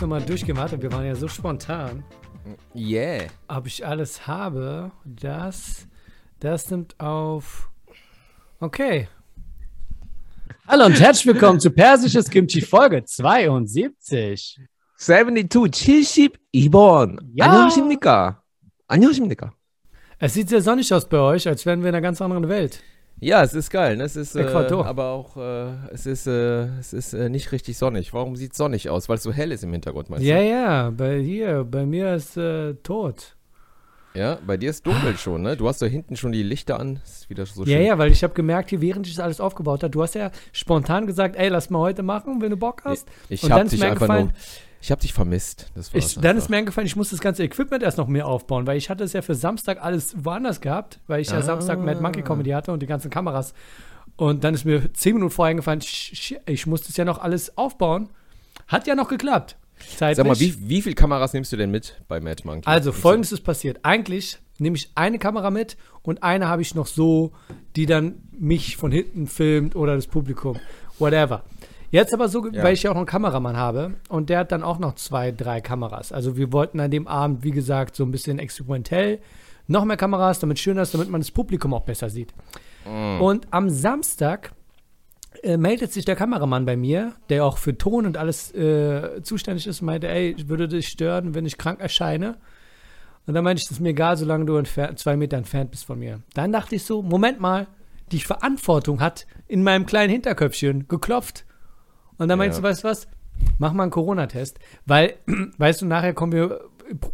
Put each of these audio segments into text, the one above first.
Ja. Ich muss nochmal durchgehen. Warte, wir waren ja so spontan. Yeah. Ob ich alles habe, das, das nimmt auf. Okay. Hallo und herzlich willkommen zu Persisches Kimchi Folge 72. 72, 72번. Ja. 안녕하십니까? 안녕하십니까? Es sieht sehr sonnig aus bei euch, als wären wir in einer ganz anderen Welt. Ja, es ist geil. Ne? Es ist, äh, aber auch, äh, es ist, äh, es ist äh, nicht richtig sonnig. Warum sieht es sonnig aus? Weil es so hell ist im Hintergrund, meinst Ja, du? ja, bei hier, bei mir ist äh, tot. Ja, bei dir ist dunkel schon, ne? Du hast da hinten schon die Lichter an. Ist wieder so Ja, schön. ja, weil ich habe gemerkt, hier, während ich das alles aufgebaut habe, du hast ja spontan gesagt, ey, lass mal heute machen, wenn du Bock hast. Ich Und dann hab ist dich einfach nur, ich hab dich vermisst. Das Ich, dann ist mir eingefallen, ich muss das ganze Equipment erst noch mehr aufbauen, weil ich hatte es ja für Samstag alles woanders gehabt, weil ich ja Ah. Samstag Mad Monkey Comedy hatte und die ganzen Kameras. Und dann ist mir zehn Minuten vorher eingefallen, sch- ich muss das ja noch alles aufbauen. Hat ja noch geklappt. Zeitlich. Sag mal, wie, wie viele Kameras nimmst du denn mit bei Mad Monkey? Also, folgendes ist passiert. Eigentlich nehme ich eine Kamera mit und eine habe ich noch so, die dann mich von hinten filmt oder das Publikum. Whatever. Jetzt aber so, Ja. weil ich ja auch noch einen Kameramann habe und der hat dann auch noch zwei, drei Kameras. Also wir wollten an dem Abend, wie gesagt, so ein bisschen experimentell noch mehr Kameras, damit es schöner ist, damit man das Publikum auch besser sieht. Und am Samstag äh, meldet sich der Kameramann bei mir, der auch für Ton und alles äh, zuständig ist, und meinte, ey, ich würde dich stören, wenn ich krank erscheine. Und dann meinte ich, das ist mir egal, solange du zwei Meter entfernt bist von mir. Dann dachte ich so, Moment mal, die Verantwortung hat in meinem kleinen Hinterköpfchen geklopft. Und dann meinst Ja. du, weißt du was? Mach mal einen Corona-Test. Weil, weißt du, nachher kommen wir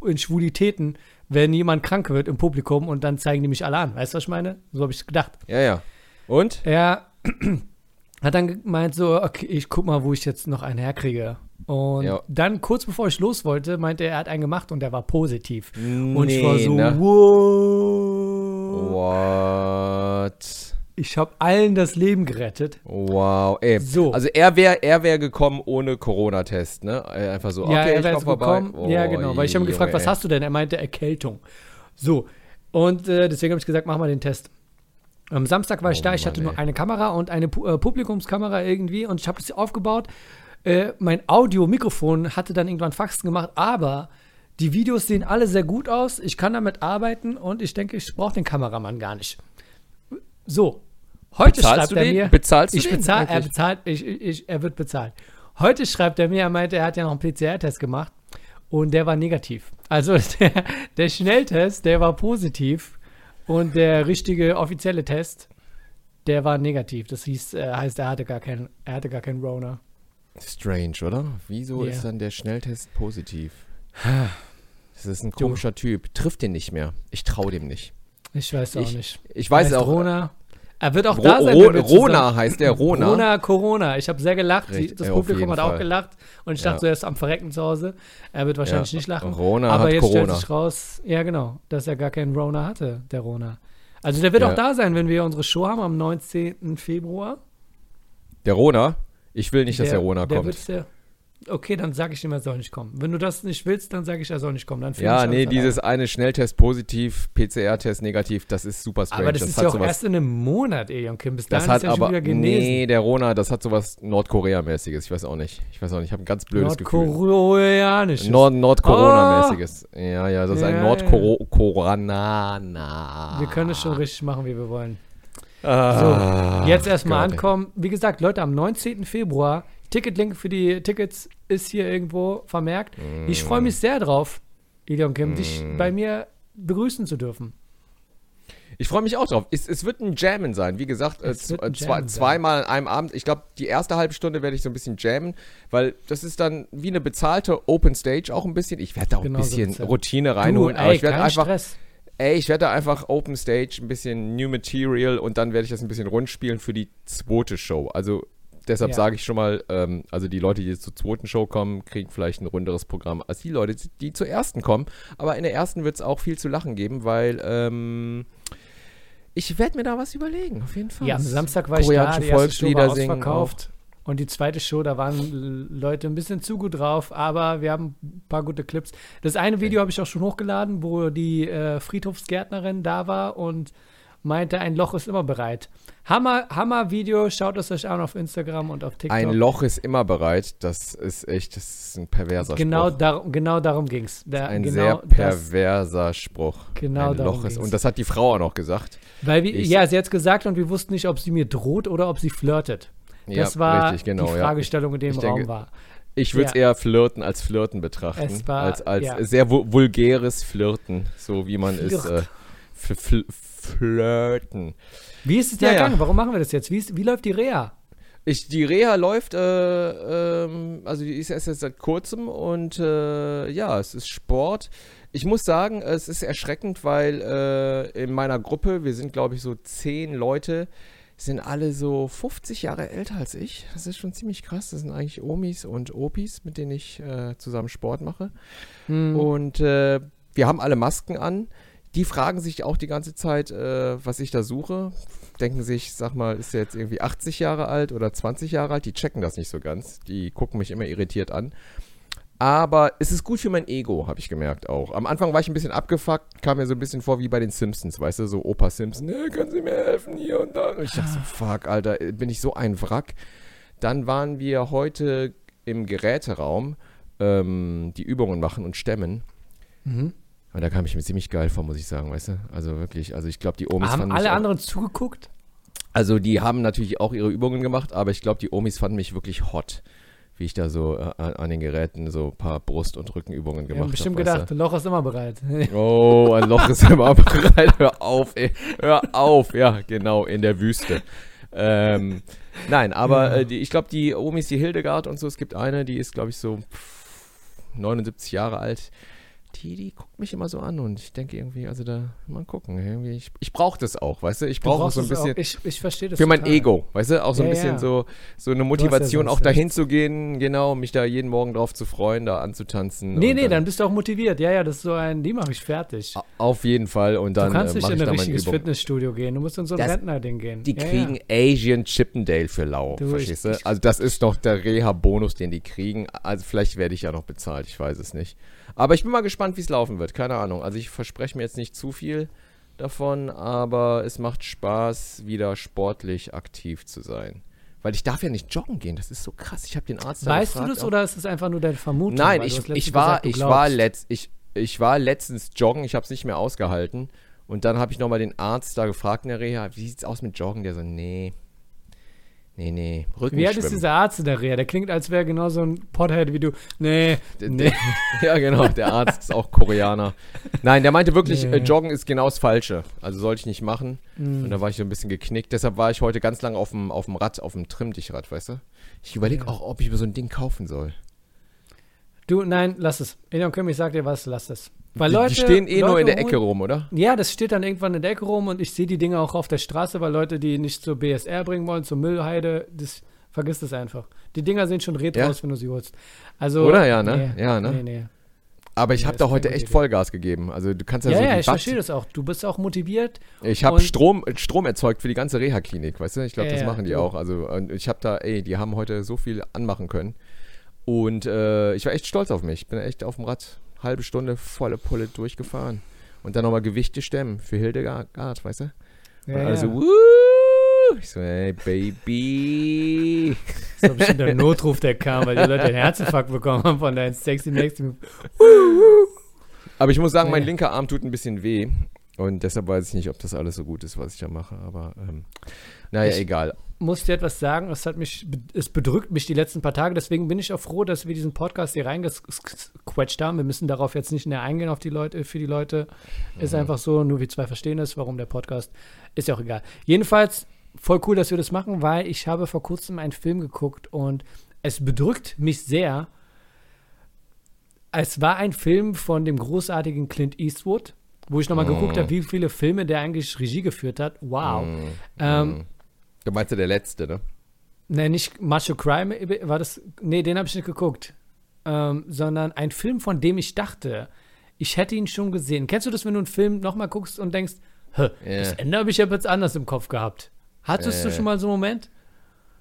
in Schwulitäten, wenn jemand krank wird im Publikum und dann zeigen die mich alle an. Weißt du, was ich meine? So habe ich gedacht. Ja, ja. Und? Er hat dann gemeint so, okay, ich guck mal, wo ich jetzt noch einen herkriege. Und Ja. dann kurz bevor ich los wollte, meinte er, er hat einen gemacht und der war positiv. Und ich war Nee, so, ne? wow. What? Ich habe allen das Leben gerettet. Wow, ey. So. Also er wäre er wär gekommen ohne Corona-Test, ne? Äh, Einfach so, ja, okay, er ich wäre gekommen. ja, Oh, genau. Weil ich habe ihn gefragt, was hast du denn? Er meinte Erkältung. So. Und äh, deswegen habe ich gesagt, mach mal den Test. Am Samstag war ich Oh da, ich hatte Mann, nur ey. eine Kamera und eine äh, Publikumskamera irgendwie und ich habe das aufgebaut. Äh, mein Audio-Mikrofon hatte dann irgendwann Faxen gemacht, aber die Videos sehen alle sehr gut aus. Ich kann damit arbeiten und ich denke, ich brauche den Kameramann gar nicht. So. Heute Bezahlst schreibt du er den? mir. Bezahlst du ich den bezahl, er bezahlt, ich, ich, er wird bezahlt. Heute schreibt er mir, er meinte, er hat ja noch einen PCR-Test gemacht und der war negativ. Also der, der Schnelltest, der war positiv und der richtige offizielle Test, der war negativ. Das hieß, äh, heißt, er hatte gar keinen, er hatte gar keinen Rona. Strange, oder? Wieso Ja. ist dann der Schnelltest positiv? Das ist ein komischer Typ. Trifft den nicht mehr. Ich traue dem nicht. Ich weiß auch Ich, nicht. ich weiß Heißt auch. Rona. Er wird auch Ro da sein. Ro Rona heißt der, Rona. Rona, Corona. Ich habe sehr gelacht. Richtig, das Publikum hat auch Fall. gelacht. Und ich dachte, Ja. so, er ist am Verrecken zu Hause. Er wird wahrscheinlich Ja, nicht lachen. Rona Aber hat jetzt Corona. stellt sich raus, ja genau, dass er gar keinen Rona hatte, der Rona. Also der wird Ja. auch da sein, wenn wir unsere Show haben am 19. Februar. Der Rona? Ich will nicht, dass der, Rona der kommt. wird sehr- okay, dann sage ich ihm, er soll nicht kommen. Wenn du das nicht willst, dann sage ich, er soll nicht kommen. Dann Ja, nee, dieses eine Schnelltest positiv, PCR-Test negativ, das ist super strange. Aber das, ist hat ja auch erst in einem Monat, Ejon Kim. Bis dahin das hat ist schon aber, wieder genesen. nee, der Rona, das hat sowas Nordkorea-mäßiges. Ich weiß auch nicht. Ich weiß auch nicht, ich habe ein ganz blödes Gefühl. Nordkoreanisch. Nord Nordcorona-mäßiges. Ja, ja, das ist ein Ja, Nordcorona. Wir können es schon richtig machen, wie wir wollen. Ah, So, jetzt erstmal ankommen. Wie gesagt, Leute, am 19. Februar, Ticketlink für die Tickets ist hier irgendwo vermerkt. Ich freue mich sehr drauf, Ilion Kim, dich Mm. bei mir begrüßen zu dürfen. Ich freue mich auch drauf. Es, es wird ein Jammen sein. Wie gesagt, äh, zwei, zweimal an einem Abend. Ich glaube, die erste halbe Stunde werde ich so ein bisschen jammen, weil das ist dann wie eine bezahlte Open Stage auch ein bisschen. Ich werde da auch Genau ein so bisschen sein. Routine Du, reinholen. aber ey, ich werde einfach, Stress. ey, ich werde da einfach Open Stage, ein bisschen New Material und dann werde ich das ein bisschen rund spielen für die zweite Show. Also deshalb Ja. sage ich schon mal, ähm, also die Leute, die jetzt zur zweiten Show kommen, kriegen vielleicht ein runderes Programm als die Leute, die zur ersten kommen. Aber in der ersten wird es auch viel zu lachen geben, weil ähm, ich werde mir da was überlegen, auf jeden Fall. Ja, am Samstag war ich da, die erste Show war Volkslieder ausverkauft. Und die zweite Show, da waren Leute ein bisschen zu gut drauf, aber wir haben ein paar gute Clips. Das eine Video habe ich auch schon hochgeladen, wo die äh, Friedhofsgärtnerin da war und meinte, ein Loch ist immer bereit. Hammer, Hammer Video, schaut es euch an auf Instagram und auf TikTok. Ein Loch ist immer bereit. Das ist echt, das ist ein perverser genau Spruch. Darum, genau darum ging es. ein genau sehr das- perverser Spruch. Genau ein darum Loch ist. Und das hat die Frau auch noch gesagt. Weil wir, Ich- ja, sie hat es gesagt und wir wussten nicht, ob sie mir droht oder ob sie flirtet. Das ja, war richtig, genau. die ja. Fragestellung, in dem Ich Raum denke, war. Ich würde es Ja. eher flirten als flirten betrachten. Es war- als als ja. sehr vu vulgäres Flirten, so wie man es Flirt. äh, fl fl flirten. Wie ist es dir Ja, ja. ergangen? Warum machen wir das jetzt? Wie, ist, wie läuft die Reha? Ich, die Reha läuft, äh, ähm, also die ist erst jetzt seit kurzem und äh, ja, es ist Sport. Ich muss sagen, es ist erschreckend, weil äh, in meiner Gruppe, wir sind glaube ich so zehn Leute, sind alle so 50 Jahre älter als ich. Das ist schon ziemlich krass. Das sind eigentlich Omis und Opis, mit denen ich äh, zusammen Sport mache. Hm. Und äh, wir haben alle Masken an. Die fragen sich auch die ganze Zeit, äh, was ich da suche. Denken sich, sag mal, ist der jetzt irgendwie 80 Jahre alt oder 20 Jahre alt? Die checken das nicht so ganz. Die gucken mich immer irritiert an. Aber es ist gut für mein Ego, habe ich gemerkt auch. Am Anfang war ich ein bisschen abgefuckt, kam mir so ein bisschen vor wie bei den Simpsons, weißt du, so Opa Simpson, "Äh, können Sie mir helfen hier und da. Und ich dachte so, fuck, Alter, bin ich so ein Wrack. Dann waren wir heute im Geräteraum, ähm, die Übungen machen und stemmen. Mhm. Und da kam ich mir ziemlich geil vor, muss ich sagen, weißt du? Also wirklich, also ich glaube, die Omis Haben fanden mich alle anderen zugeguckt? Also die haben natürlich auch ihre Übungen gemacht, aber ich glaube, die Omis fanden mich wirklich hot, wie ich da so äh, an den Geräten so ein paar Brust- und Rückenübungen gemacht haben bestimmt habe. gedacht, Loch ist immer bereit. Oh, ein Loch ist immer bereit. Hör auf, ey. Hör auf. Ja, genau, in der Wüste. Ähm, nein, aber äh, die, ich glaube, die Omis, die Hildegard und so, es gibt eine, die ist, glaube ich, so pff, 79 Jahre alt. Die, die guckt mich immer so an und ich denke irgendwie, also da, mal gucken. Irgendwie, ich ich brauche das auch, weißt du? Ich Du brauche brauchst so ein auch. bisschen. Ich, ich verstehe das Für mein total. Ego, weißt du? Auch so ein Ja, bisschen ja. so, so eine ja Motivation, sonst auch dahin zu gehen, genau, mich da jeden Morgen drauf zu freuen, da anzutanzen. Nee, nee, dann bist du auch motiviert. Ja, ja, das ist so ein, die mache ich fertig. Auf jeden Fall und dann du kannst äh, nicht in ein richtiges. Fitnessstudio gehen. Du musst in so ein Rentner-Ding gehen. Die ja, kriegen Ja. Asian Chippendale für lau, Du, verstehst du? ich- ich- also das ist noch der Reha-Bonus, den die kriegen. Also vielleicht werde ich ja noch bezahlt, ich weiß es nicht. Aber ich bin mal gespannt, wie es laufen wird, keine Ahnung. Also ich verspreche mir jetzt nicht zu viel davon, aber es macht Spaß, wieder sportlich aktiv zu sein. Weil ich darf ja nicht joggen gehen, das ist so krass. Ich habe den Arzt Weißt du gefragt, das auch- oder ist es einfach nur deine Vermutung? Nein, du ich, ich, war, gesagt, du ich, war letzt, ich, ich war letztens joggen, ich habe es nicht mehr ausgehalten. Und dann habe ich nochmal den Arzt da gefragt in der Reha, wie sieht's aus mit Joggen? Der so, nee, nee, nee, Rücken Wie alt ist dieser Arzt in der Reha? Der klingt, als wäre genau so ein Pothead wie du. Nee, nee. ja, genau, der Arzt ist auch Koreaner. Nein, der meinte wirklich, Nee. äh, Joggen ist genau das Falsche. Also sollte ich nicht machen. Hm. Und da war ich so ein bisschen geknickt. Deshalb war ich heute ganz lange auf dem, auf dem Rad, auf dem Trimmdichrad, weißt du? Ich überlege Ja. auch, ob ich mir so ein Ding kaufen soll. Du, nein, lass es. Elion Kömm, ich sag dir was, lass es. Weil die, Leute, die stehen eh nur Leute in der Ecke rum, oder? Ja, das steht dann irgendwann in der Ecke rum und ich sehe die Dinge auch auf der Straße, weil Leute, die nicht zur BSR bringen wollen, zur Müllheide, das vergiss das einfach. Die Dinger sehen schon retro Ja? aus, wenn du sie holst. Also, Oder? Ja, ne? Ja, ne? Nee, nee. Aber ich Ja, habe da heute echt. Vollgas gegeben. Also du kannst ja, Ja, so ja, ich Watt- verstehe das auch. Du bist auch motiviert. Ich habe Strom, Strom erzeugt für die ganze Reha-Klinik, weißt du? Ich glaube, Ja, das ja, machen die du. auch. Also ich habe da, ey, die haben heute so viel anmachen können. Und äh, ich war echt stolz auf mich. Ich bin echt auf dem Rad halbe Stunde volle Pulle durchgefahren. Und dann nochmal Gewichte stemmen für Hildegard, weißt du? Ja, und alle so, ja. wuh! Ich so, ey, Baby. Das war bestimmt der Notruf, der kam, weil die Leute einen Herzinfarkt bekommen haben von deinem sexy Next. Aber ich muss sagen, mein linker Arm tut ein bisschen weh. Und deshalb weiß ich nicht, ob das alles so gut ist, was ich da mache. Aber ähm, naja, Ich- egal. muss dir etwas sagen, es hat mich, es bedrückt mich die letzten paar Tage, deswegen bin ich auch froh, dass wir diesen Podcast hier reingequetscht haben. Wir müssen darauf jetzt nicht näher eingehen auf die Leute, für die Leute. Ist Mhm. einfach so, nur wir zwei verstehen es, warum der Podcast, ist ja auch egal. Jedenfalls, voll cool, dass wir das machen, weil ich habe vor kurzem einen Film geguckt und es bedrückt mich sehr. Es war ein Film von dem großartigen Clint Eastwood, wo ich nochmal geguckt Mhm. habe, wie viele Filme der eigentlich Regie geführt hat. Wow. Mm, Ähm, mm. Du meinst ja der letzte, ne? Ne, nicht Macho Crime, war das, nee, den habe ich nicht geguckt. Ähm, sondern ein Film, von dem ich dachte, ich hätte ihn schon gesehen. Kennst du das, wenn du einen Film nochmal guckst und denkst, Hä, Ja. das Ende habe ich ja jetzt anders im Kopf gehabt. Hattest du Äh. schon mal so einen Moment?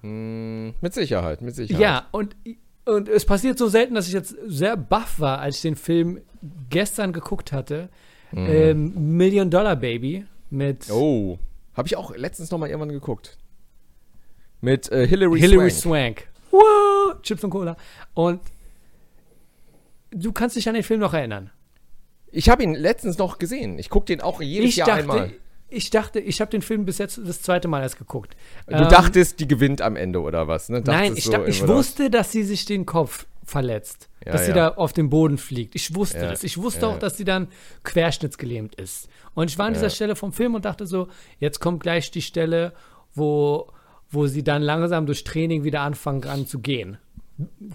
Mm, mit Sicherheit, mit Sicherheit. Ja, und, und es passiert so selten, dass ich jetzt sehr baff war, als ich den Film gestern geguckt hatte. Mhm. Ähm, Million Dollar Baby mit Oh, Habe ich auch letztens noch mal irgendwann geguckt. Mit äh, Hilary, Hilary Swank. Swank. Wow, Chips und Cola. Und du kannst dich an den Film noch erinnern. Ich habe ihn letztens noch gesehen. Ich gucke den auch jedes Ich Jahr dachte, einmal. ich dachte, ich habe den Film bis jetzt das zweite Mal erst geguckt. Du Ähm, dachtest, die gewinnt am Ende oder was? Ne? Nein, ich, so dachte, ich wusste, dass sie sich den Kopf verletzt. Ja, dass sie ja. da auf den Boden fliegt. Ich wusste Ja, das. Ich wusste auch, dass sie dann querschnittsgelähmt ist. Und ich war an dieser. Stelle vom Film und dachte so, jetzt kommt gleich die Stelle, wo, wo sie dann langsam durch Training wieder anfangen an zu gehen.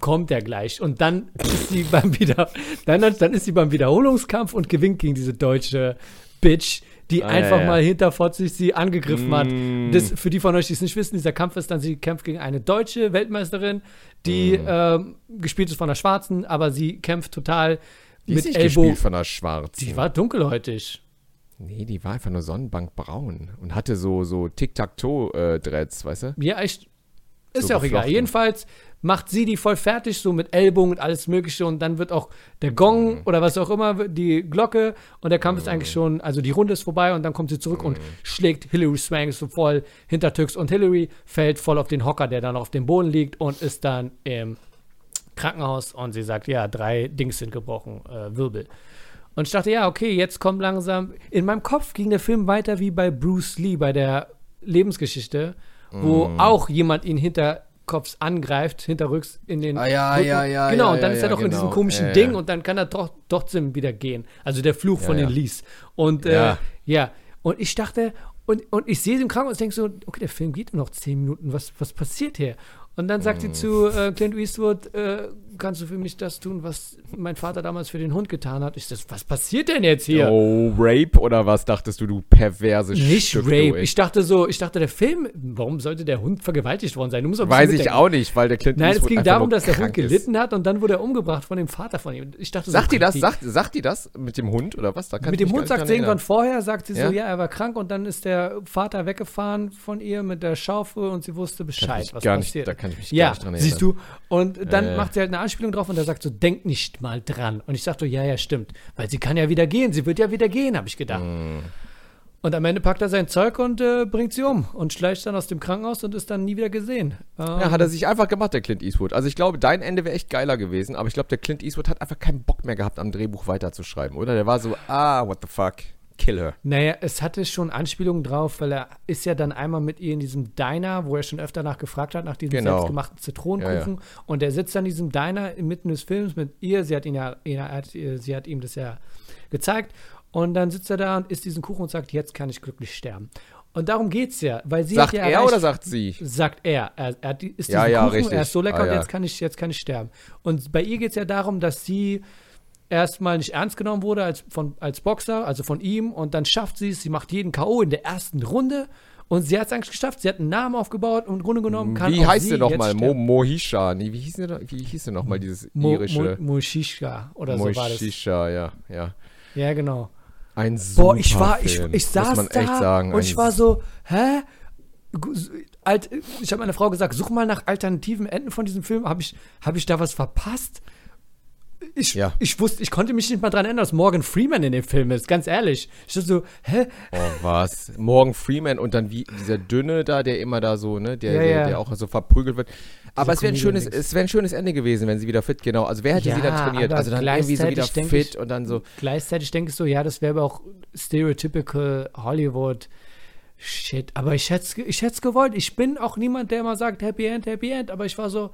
Kommt er gleich. Und dann ist sie beim wieder, dann, dann ist sie beim Wiederholungskampf und gewinnt gegen diese deutsche Bitch, die Ah, einfach ja, ja. mal hinterfotzig sie angegriffen hat. Mm. Das, für die von euch, die es nicht wissen, dieser Kampf ist dann, sie kämpft gegen eine deutsche Weltmeisterin, die Mm. ähm, gespielt ist von einer Schwarzen, aber sie kämpft total Die ist mit nicht Ellbogen. gespielt von einer Schwarzen. Die war dunkelhäutig. Nee, die war einfach nur Sonnenbankbraun und hatte so, so Tic-Tac-Toe-Dreads, weißt du? Ja, echt. Ist So ja auch egal. Jedenfalls macht sie die voll fertig, so mit Ellbogen und alles Mögliche. Und dann wird auch der Gong Mhm. oder was auch immer, die Glocke. Und der Kampf ist eigentlich schon, also die Runde ist vorbei und dann kommt sie zurück und Mhm. schlägt Hillary Swank so voll hintertücks. Und Hillary fällt voll auf den Hocker, der dann auf dem Boden liegt und ist dann im Krankenhaus. Und sie sagt, ja, drei Dings sind gebrochen, äh, Wirbel. Und ich dachte, ja, okay, jetzt kommt langsam. In meinem Kopf ging der Film weiter wie bei Bruce Lee, bei der Lebensgeschichte, wo Mm. auch jemand ihn hinterkopfs angreift, hinterrücks in den. Ah, ja, ja, ja, Genau, ja, und dann ja, ist er doch in diesem genau. komischen Ja, Ding und dann kann er doch trotzdem wieder gehen. Also der Fluch von den. Lees. Und äh, Ja. ja. und ich dachte, und, und ich sehe sie im Krankenhaus und denke so, okay, der Film geht nur noch zehn Minuten, was, was passiert hier? Und dann sagt sie zu äh, Clint Eastwood, äh, kannst du für mich das tun, was mein Vater damals für den Hund getan hat? Ich so, was passiert denn jetzt hier? Oh, Rape oder was dachtest du, du perverse Nicht Stück, Rape. Du, ich dachte so, ich dachte, der Film, warum sollte der Hund vergewaltigt worden sein? Weiß ich auch nicht, weil der Clint Nein, es Eastwood ging einfach darum, dass der Hund krank ist. gelitten hat und dann wurde er umgebracht von dem Vater von ihm. Ich dachte so, Sagt die das? Sagt, sagt die das mit dem Hund oder was? Mit dem Hund sagt sie irgendwann vorher, sagt sie Ja? so, ja, er war krank und dann ist der Vater weggefahren von ihr mit der Schaufel und sie wusste. Bescheid, was gar nicht, passiert. da kann ich mich ja, gar nicht dran erinnern. siehst du. Und dann Äh. macht sie halt eine Anspielung drauf und er sagt so, denk nicht mal dran. Und ich sagte, ja, ja, stimmt. Weil sie kann ja wieder gehen, sie wird ja wieder gehen, habe ich gedacht. Mm. Und am Ende packt er sein Zeug und äh, bringt sie um und schleicht dann aus dem Krankenhaus und ist dann nie wieder gesehen. Ähm, Ja, hat er sich einfach gemacht, der Clint Eastwood. Also ich glaube, dein Ende wäre echt geiler gewesen, aber ich glaube, der Clint Eastwood hat einfach keinen Bock mehr gehabt, am Drehbuch weiterzuschreiben, oder? Der war so, ah, what the fuck, kill her. Naja, es hatte schon Anspielungen drauf, weil er ist ja dann einmal mit ihr in diesem Diner, wo er schon öfter nach gefragt hat, nach diesem Genau. selbstgemachten Zitronenkuchen. Und er sitzt dann in diesem Diner inmitten des Films mit ihr. Sie hat, ihn ja, hat, äh, sie hat ihm das ja gezeigt. Und dann sitzt er da und isst diesen Kuchen und sagt, jetzt kann ich glücklich sterben. Und darum geht's ja, weil sie Sagt hat ja er erreicht- oder sagt sie? sagt er. Er, er ist Ja, ja, Kuchen, richtig. er ist so lecker Ah, und ja. jetzt kann ich, jetzt kann ich sterben. Und bei ihr geht es ja darum, dass sie erstmal nicht ernst genommen wurde als, von, als Boxer, also von ihm, und dann schafft sie es, sie macht jeden K.O. in der ersten Runde und sie hat es eigentlich geschafft. Sie hat einen Namen aufgebaut und im Grunde genommen kann Wie heißt sie nochmal? Mo. Mohisha. Nee, wie hieß sie, wie hieß sie nochmal, dieses Mo, irische? Mo, Moshishka oder so war das. Mohisha, ja, ja. Ja, genau. Ein super Boah, ich war, ich, Film, ich saß da echt sagen. und ich war so, hä? Alt, ich habe meiner Frau gesagt, such mal nach alternativen Enden von diesem Film. Habe ich, hab ich da was verpasst? Ich, Ja. ich wusste, ich konnte mich nicht mal dran erinnern, dass Morgan Freeman in dem Film ist, ganz ehrlich. Ich dachte so, hä? Oh, was? Morgan Freeman und dann wie dieser Dünne da, der immer da so, ne, der, Ja, der, ja. der auch so verprügelt wird. Aber es wäre ein schönes, es wäre ein schönes Ende gewesen, wenn sie wieder fit, genau. Also wer hätte Ja, sie dann trainiert? Also dann irgendwie so wieder fit ich- und dann so. Gleichzeitig denke ich so, ja, das wäre aber auch stereotypical Hollywood. Shit, aber ich hätte es ich hätt's gewollt. Ich bin auch niemand, der immer sagt Happy End, Happy End, aber ich war so,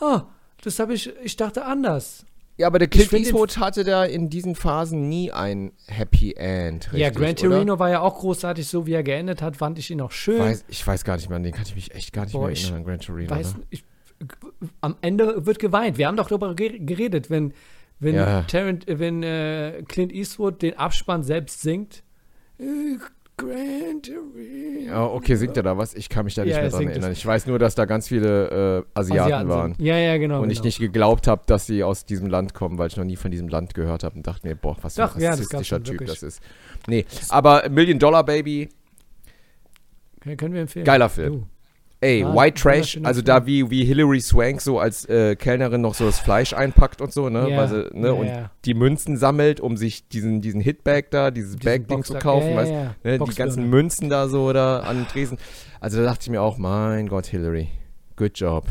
ah, das habe ich, ich dachte anders. Ja, aber der Clint Eastwood hatte da in diesen Phasen nie ein Happy End, richtig, ja, Gran oder? Torino war ja auch großartig, so wie er geendet hat, fand ich ihn auch schön. Weiß, ich weiß gar nicht mehr, an den kann ich mich echt gar nicht Boah, mehr erinnern, an Gran Torino. weiß, ne? ich, am Ende wird geweint. Wir haben doch darüber ge- geredet, wenn, wenn, Ja. Tarant, äh, wenn äh, Clint Eastwood den Abspann selbst singt. Gran Torino. Ja, okay, singt er da was? Ich kann mich da nicht Ja, mehr dran erinnern. Ich weiß nur, dass da ganz viele äh, Asiaten, sind. waren. Ja, ja, genau. Und ich genau. nicht geglaubt habe, dass sie aus diesem Land kommen, weil ich noch nie von diesem Land gehört habe und dachte mir, boah, was für ein ja, rassistischer Typ wirklich. das ist. Nee, aber Million Dollar Baby, Können- Können wir empfehlen. Geiler Film. Du. Ey, War White Trash, also da wie, wie Hilary Swank so als äh, Kellnerin noch so das Fleisch einpackt und so, ne? Weil sie, ne? ja, und die Münzen sammelt, um sich diesen, diesen Hitbag da, dieses Bag-Ding zu kaufen, weißt. Ne? Die ganzen Münzen da so da an den Tresen. Also da dachte ich mir auch, mein Gott, Hillary, good job.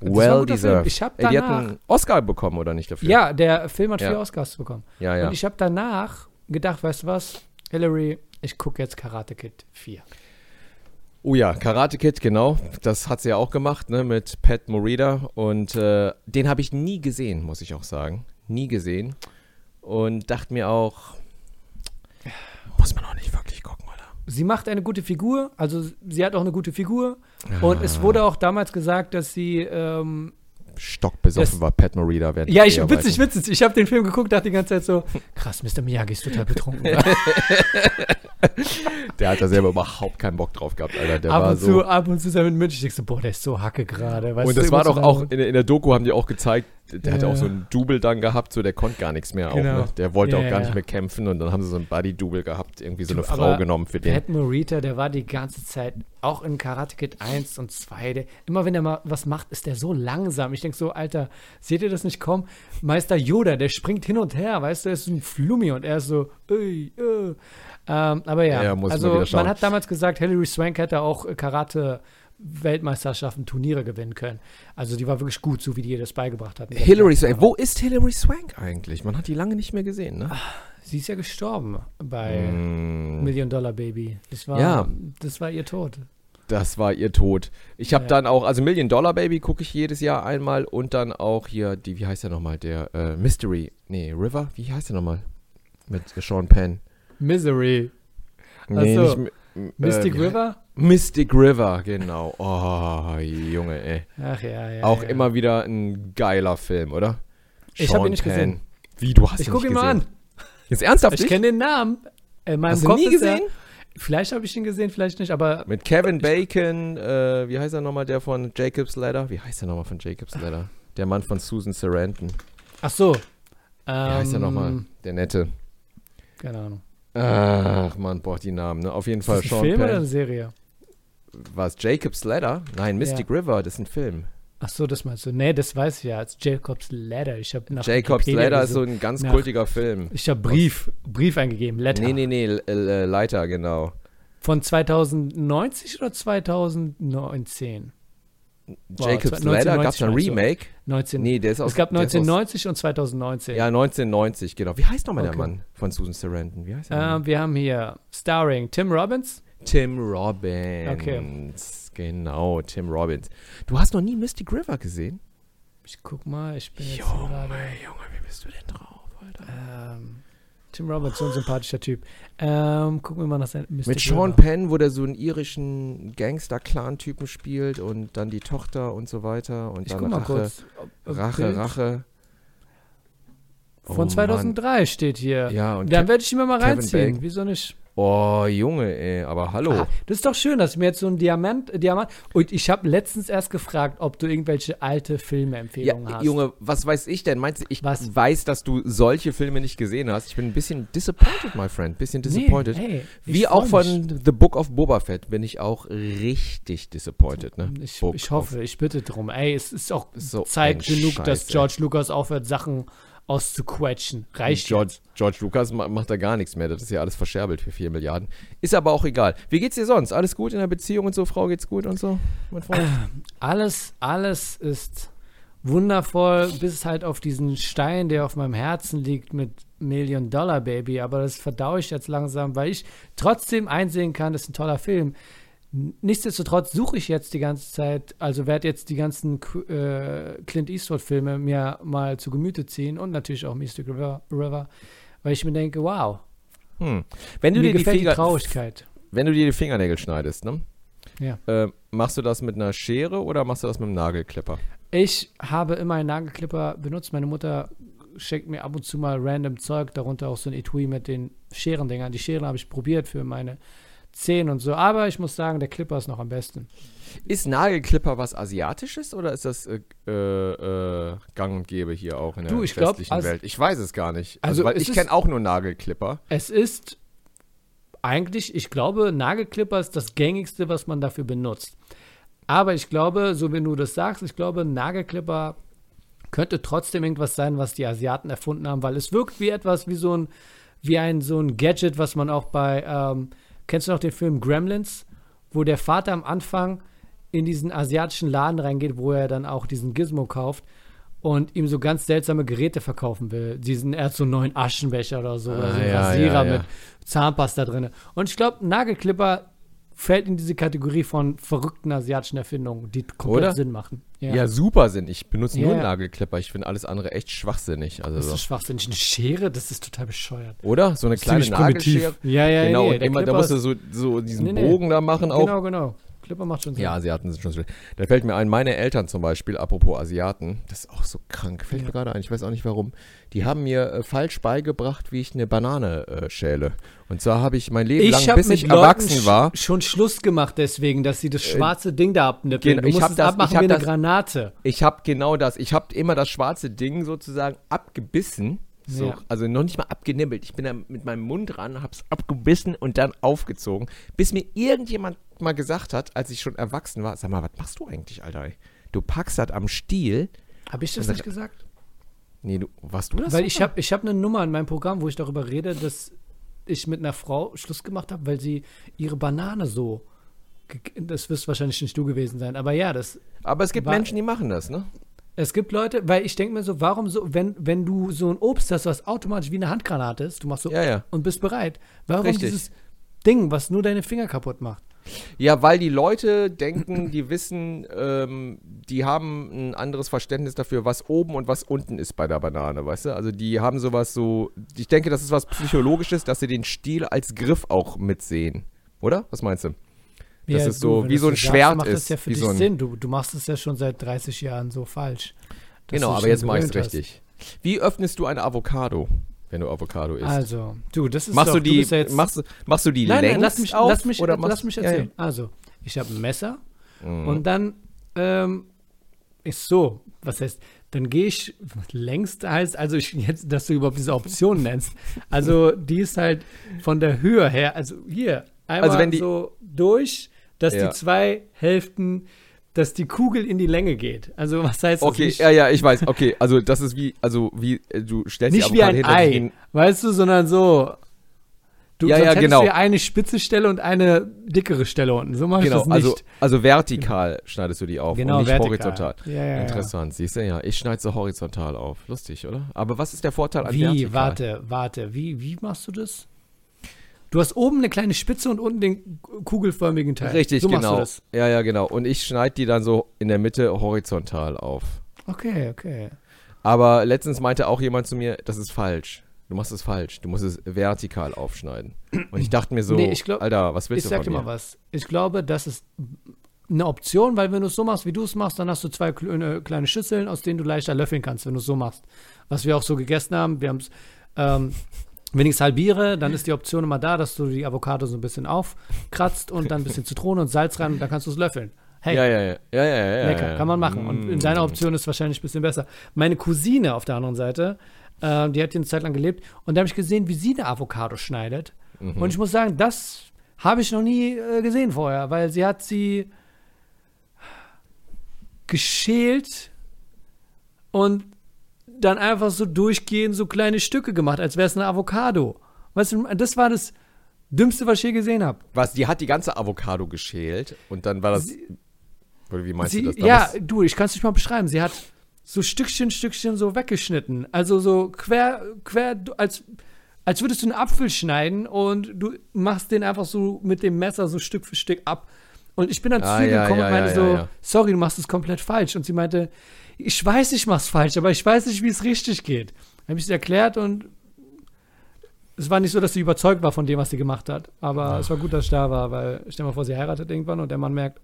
ein Well deserved. Ich hab Ey, die hat danach- einen Oscar bekommen, oder nicht dafür? Ja, der Film hat Ja. vier Oscars bekommen. Ja, ja. Und ich habe danach gedacht, weißt du was, Hillary, ich gucke jetzt Karate Kid 4. Oh ja, Karate Kid, genau. Das hat sie ja auch gemacht, ne, mit Pat Morita. Und äh, den habe ich nie gesehen, muss ich auch sagen. Nie gesehen. Und dachte mir auch, muss man auch nicht wirklich gucken, oder? Sie macht eine gute Figur, also sie hat auch eine gute Figur. Und es wurde auch damals gesagt, dass sie ähm, Stockbesoffen Das- war Pat Morita. während Ja, ich, witzig, witzig. Ich habe den Film geguckt, dachte die ganze Zeit so, krass, Mr. Miyagi ist total betrunken. Der hat da selber überhaupt keinen Bock drauf gehabt, Alter. Der ab war und so. zu, ab und zu mit München. Ich denk so, boah, der ist so hacke gerade. und das war doch auch, in, in der Doku haben die auch gezeigt, der hatte Ja. auch so ein Double dann gehabt, so der konnte gar nichts mehr Genau. auch, ne? Der wollte Ja, auch gar ja. nicht mehr kämpfen und dann haben sie so ein Buddy-Double gehabt, irgendwie so Du, eine Frau genommen für den. Pat Morita, der war die ganze Zeit, auch in Karate Kid 1 und 2, der, immer wenn er mal was macht, ist der so langsam. Ich denke so, Alter, seht ihr das nicht kommen? Meister Yoda, der springt hin und her, weißt du, er ist ein Flummi und er ist so, ey, äh. Ähm, aber ja, Ja, also man hat damals gesagt, Hilary Swank hätte auch Karate Weltmeisterschaften, Turniere gewinnen können. Also die war wirklich gut, so wie die ihr das beigebracht hat. Hillary Swank. Wo ist Hillary Swank eigentlich? Man hat die lange nicht mehr gesehen, ne? Sie ist ja gestorben bei Mm, Million Dollar Baby. Das war, Ja. das war ihr Tod. das war ihr Tod. Ich habe Ja. dann auch, also Million Dollar Baby gucke ich jedes Jahr einmal und dann auch hier, die, wie heißt der nochmal? Der äh, Mystery, nee, River? Wie heißt der nochmal? Mit Sean Penn. Misery. Nee, Ach so. nicht Mi- Mystic äh, River? Mystic River, genau. Oh, Junge, ey. Ach ja, ja. auch ja. immer wieder ein geiler Film, oder? Ich hab Sean ihn nicht gesehen. Penn. Wie, du hast Ich ihn gucke nicht ihn mal gesehen? an. Jetzt ernsthaft Ich kenne den Namen. In meinem Hast du Kopf nie ist er- gesehen? Vielleicht habe ich ihn gesehen, vielleicht nicht, aber Mit Kevin Bacon, äh, wie heißt er nochmal, der von Jacob's Ladder? Wie heißt er nochmal von Jacob's Ladder? Der Mann von Susan Sarandon. ach so. Wie heißt er Ähm, nochmal? Der Nette. Keine Ahnung. Ach, man braucht die Namen, ne? Auf jeden Ist Fall das ein Sean Film oder eine Penn. Serie? Was, Jacob's Ladder? Nein, Mystic River, das ist ein Film. Ach so, das meinst du. Nee, das weiß ich ja. Als Jacob's Ladder. Ich habe nach Jacob's Wikipedia Ladder ist so ein ganz nach- kultiger Film. Ich habe Brief, Brief eingegeben. Letter. Nee, nee, nee, Leiter, genau. Von 2090 oder 2019? Jacob's 1990 Ladder, gab es ein? Remake? 19. Nee, der ist aus es gab der ist aus- 1990 und 2019. Ja, 1990, genau. Wie heißt nochmal Okay. der Mann von Susan Sarandon? Wie heißt er? Ähm, wir haben hier Starring Tim Robbins. Tim Robbins. Genau, Tim Robbins. Du hast noch nie Mystic River gesehen? Ich guck mal, ich bin jetzt Junge, gerade. Junge, wie bist du denn drauf, Alter? Ähm, Tim Robbins, so ein sympathischer Typ. Ähm, gucken wir mal nach seinem Mit Sean. Penn, wo der so einen irischen Gangster-Clan-Typen spielt und dann die Tochter und so weiter und Ich dann guck mal Rache, kurz. Rache, Bild Rache. Oh, Von 2003 steht hier. Mann. Ja, und Dann werde ich ihn mal Kevin reinziehen. Bacon. Wieso nicht? Oh, Junge, ey, aber hallo. Ah, das ist doch schön, dass ich mir jetzt so ein Diamant, äh, Diamant. Und ich habe letztens erst gefragt, ob du irgendwelche alte Ja, Filmeempfehlungen hast. Junge, was weiß ich denn? Meinst du, ich Was? weiß, dass du solche Filme nicht gesehen hast? Ich bin ein bisschen disappointed, my friend. Bisschen disappointed. Nee, hey, Wie auch von mich. The Book of Boba Fett bin ich auch richtig disappointed, ne? Ich, ich hoffe, ich bitte drum. Ey, es ist auch so Zeit genug, dass Scheiß, ey. George Lucas aufhört, Sachen auszuquetschen. Reicht George, George Lucas ma- macht da gar nichts mehr. Das ist ja alles verscherbelt für 4 Milliarden. Ist aber auch egal. Wie geht's dir sonst? Alles gut in der Beziehung und so? Frau geht's gut und so? Mein Freund? Alles, alles ist wundervoll, bis halt auf diesen Stein, der auf meinem Herzen liegt mit Million Dollar Baby. Aber das verdaue ich jetzt langsam, weil ich trotzdem einsehen kann, das ist ein toller Film. Nichtsdestotrotz suche ich jetzt die ganze Zeit, also werde jetzt die ganzen äh, Clint Eastwood-Filme mir mal zu Gemüte ziehen und natürlich auch Mystic River, River weil ich mir denke, wow, Hm. Wenn du mir dir die gefällt die Finger, Traurigkeit. wenn du dir die Fingernägel schneidest, ne? Ja. Äh, machst du das mit einer Schere oder machst du das mit einem Nagelklipper? Ich habe immer einen Nagelklipper benutzt. Meine Mutter schenkt mir ab und zu mal random Zeug, darunter auch so ein Etui mit den Scherendingern. Die Scheren habe ich probiert für meine Zähne und so. Aber ich muss sagen, der Clipper ist noch am besten. Ist Nagelklipper was Asiatisches oder ist das äh, äh, gang und gäbe hier auch in der Du, ich glaub, westlichen als- Welt? Ich weiß es gar nicht. Also, Also, ich kenne auch nur Nagelklipper. Es ist eigentlich, ich glaube, Nagelklipper ist das gängigste, was man dafür benutzt. Aber ich glaube, so wie du das sagst, ich glaube, Nagelklipper könnte trotzdem irgendwas sein, was die Asiaten erfunden haben, weil es wirkt wie etwas, wie so ein, wie ein, so ein Gadget, was man auch bei, ähm, kennst du noch den Film Gremlins, wo der Vater am Anfang in diesen asiatischen Laden reingeht, wo er dann auch diesen Gizmo kauft und ihm so ganz seltsame Geräte verkaufen will. Diesen, er hat so einen neuen Aschenbecher oder so, oder so einen Ah, ja, Rasierer ja, ja. mit Zahnpasta drin. Und ich glaube, Nagelklipper fällt in diese Kategorie von verrückten asiatischen Erfindungen, die komplett Oder? Sinn machen. Ja, super Sinn. Ich benutze nur Ja. Nagelklipper. Ich finde alles andere echt schwachsinnig. Also Das so. ist schwachsinnig. Eine Schere, das ist total bescheuert. Oder? So eine kleine Ziemlich primitiv. Nagelschere. Ja, ja, genau, nee, und immer, da musst du so, so diesen Nee, nee. Bogen da machen auch. Genau, genau. Clipper macht schon Sinn. Ja, Asiaten sind schon schön. Da fällt mir ein, meine Eltern zum Beispiel, apropos Asiaten, das ist auch so krank, fällt mir gerade ein, ich weiß auch nicht warum. Die haben mir äh, falsch beigebracht, wie ich eine Banane äh, schäle. Und zwar habe ich mein Leben lang, Ich habe bis ich Leuten erwachsen war, sch- schon Schluss gemacht deswegen, dass sie das schwarze Ding da abnippeln. genau, du ich musst es das- abmachen ich hab wie eine das- Granate. ich habe genau das, ich habe immer das schwarze Ding sozusagen abgebissen. So, Ja. Also noch nicht mal abgenibbelt. Ich bin da mit meinem Mund ran, hab's abgebissen und dann aufgezogen, bis mir irgendjemand mal gesagt hat, als ich schon erwachsen war, sag mal, was machst du eigentlich, Alter? ey? Du packst das am Stiel. Habe ich das nicht gesagt? Nee, du, warst du das? Weil ich habe ich hab eine Nummer in meinem Programm, wo ich darüber rede, dass ich mit einer Frau Schluss gemacht habe, weil sie ihre Banane so. Das wirst wahrscheinlich nicht du gewesen sein, aber ja, das. Aber es gibt Menschen, die machen das, ne? Es gibt Leute, weil ich denke mir so, warum so, wenn, wenn du so ein Obst hast, was automatisch wie eine Handgranate ist, du machst so Ja, ja. und bist bereit. Warum Richtig. dieses Ding, was nur deine Finger kaputt macht? Ja, weil die Leute denken, die wissen, ähm, die haben ein anderes Verständnis dafür, was oben und was unten ist bei der Banane, weißt du? Also die haben sowas so, ich denke, das ist was Psychologisches, dass sie den Stiel als Griff auch mitsehen. Oder? Was meinst du? Das ist so, wenn wie so ein sagst, Schwert macht ist, Das ja für dich so ein- Sinn. Du, du machst es ja schon seit 30 Jahren so falsch. Genau, du aber jetzt mach ich es richtig. Wie öffnest du eine Avocado, wenn du Avocado isst? Also, du, das ist machst doch, du die, bist ja machst, du- machst du die Nein, nein, lass mich, auf? lass mich, oder machst, lass mich ja, erzählen. Also, ich habe ein Messer Mhm. und dann ähm, ist so, was heißt, dann gehe ich längst heißt, also ich jetzt, dass du überhaupt diese Option nennst. Also, die ist halt von der Höhe her, also hier, einmal Also wenn die- so durch, dass Ja. die zwei Hälften, dass die Kugel in die Länge geht. Also, was heißt das Okay, nicht? ja, ja, ich weiß. Okay, also das ist wie, also wie, äh, du stellst Nicht die wie Avocado ein hinter dich Ei, hin. weißt du, sondern so. Du Ja, ja, genau. du ja eine spitze Stelle und eine dickere Stelle unten. So mache ich Genau, das nicht. also, also vertikal schneidest du die auf Genau, und nicht vertikal. horizontal. Ja, ja, ja. Interessant, siehst du, ja. Ich schneide so horizontal auf. Lustig, oder? Aber was ist der Vorteil an Wie, vertikal? warte, warte, wie, wie machst du das? Du hast oben eine kleine Spitze und unten den kugelförmigen Teil. Richtig, so genau. Ja, ja, genau. Und ich schneide die dann so in der Mitte horizontal auf. Okay, okay. Aber letztens meinte auch jemand zu mir, das ist falsch. Du machst es falsch. Du musst es vertikal aufschneiden. Und ich dachte mir so, Nee, ich glaub- Alter, was willst Ich du sag von dir mir? mal was. Ich glaube, das ist eine Option, weil wenn du es so machst, wie du es machst, dann hast du zwei kleine, kleine Schüsseln, aus denen du leichter löffeln kannst, wenn du es so machst. Was wir auch so gegessen haben, wir haben es, ähm, wenn ich es halbiere, dann ist die Option immer da, dass du die Avocado so ein bisschen aufkratzt und dann ein bisschen Zitrone und Salz rein und dann kannst du es löffeln. Hey, Ja, ja, ja. ja, ja, lecker, ja. kann man machen. Und in Mm. deiner Option ist es wahrscheinlich ein bisschen besser. Meine Cousine auf der anderen Seite, äh, die hat hier eine Zeit lang gelebt und da habe ich gesehen, wie sie eine Avocado schneidet. Mhm. Und ich muss sagen, das habe ich noch nie äh, gesehen vorher, weil sie hat sie geschält und dann einfach so durchgehend so kleine Stücke gemacht, als wäre es eine Avocado. Weißt du, das war das Dümmste, was ich je gesehen habe. Was, die hat die ganze Avocado geschält und dann war das. Oder wie meinst Sie, du das? Da ja, du, ich kann es nicht mal beschreiben. Sie hat so Stückchen, Stückchen so weggeschnitten. Also so quer, quer, als, als würdest du einen Apfel schneiden und du machst den einfach so mit dem Messer so Stück für Stück ab. Und ich bin dann zu Ah, ihr ja, gekommen ja, und meinte ja, so, sorry, du machst es komplett falsch. Und sie meinte, ich weiß, ich mach's falsch, aber ich weiß nicht, wie es richtig geht. Dann habe ich es erklärt und es war nicht so, dass sie überzeugt war von dem, was sie gemacht hat. Aber es war gut, dass ich da war, weil stell mal vor, sie heiratet irgendwann und der Mann merkt,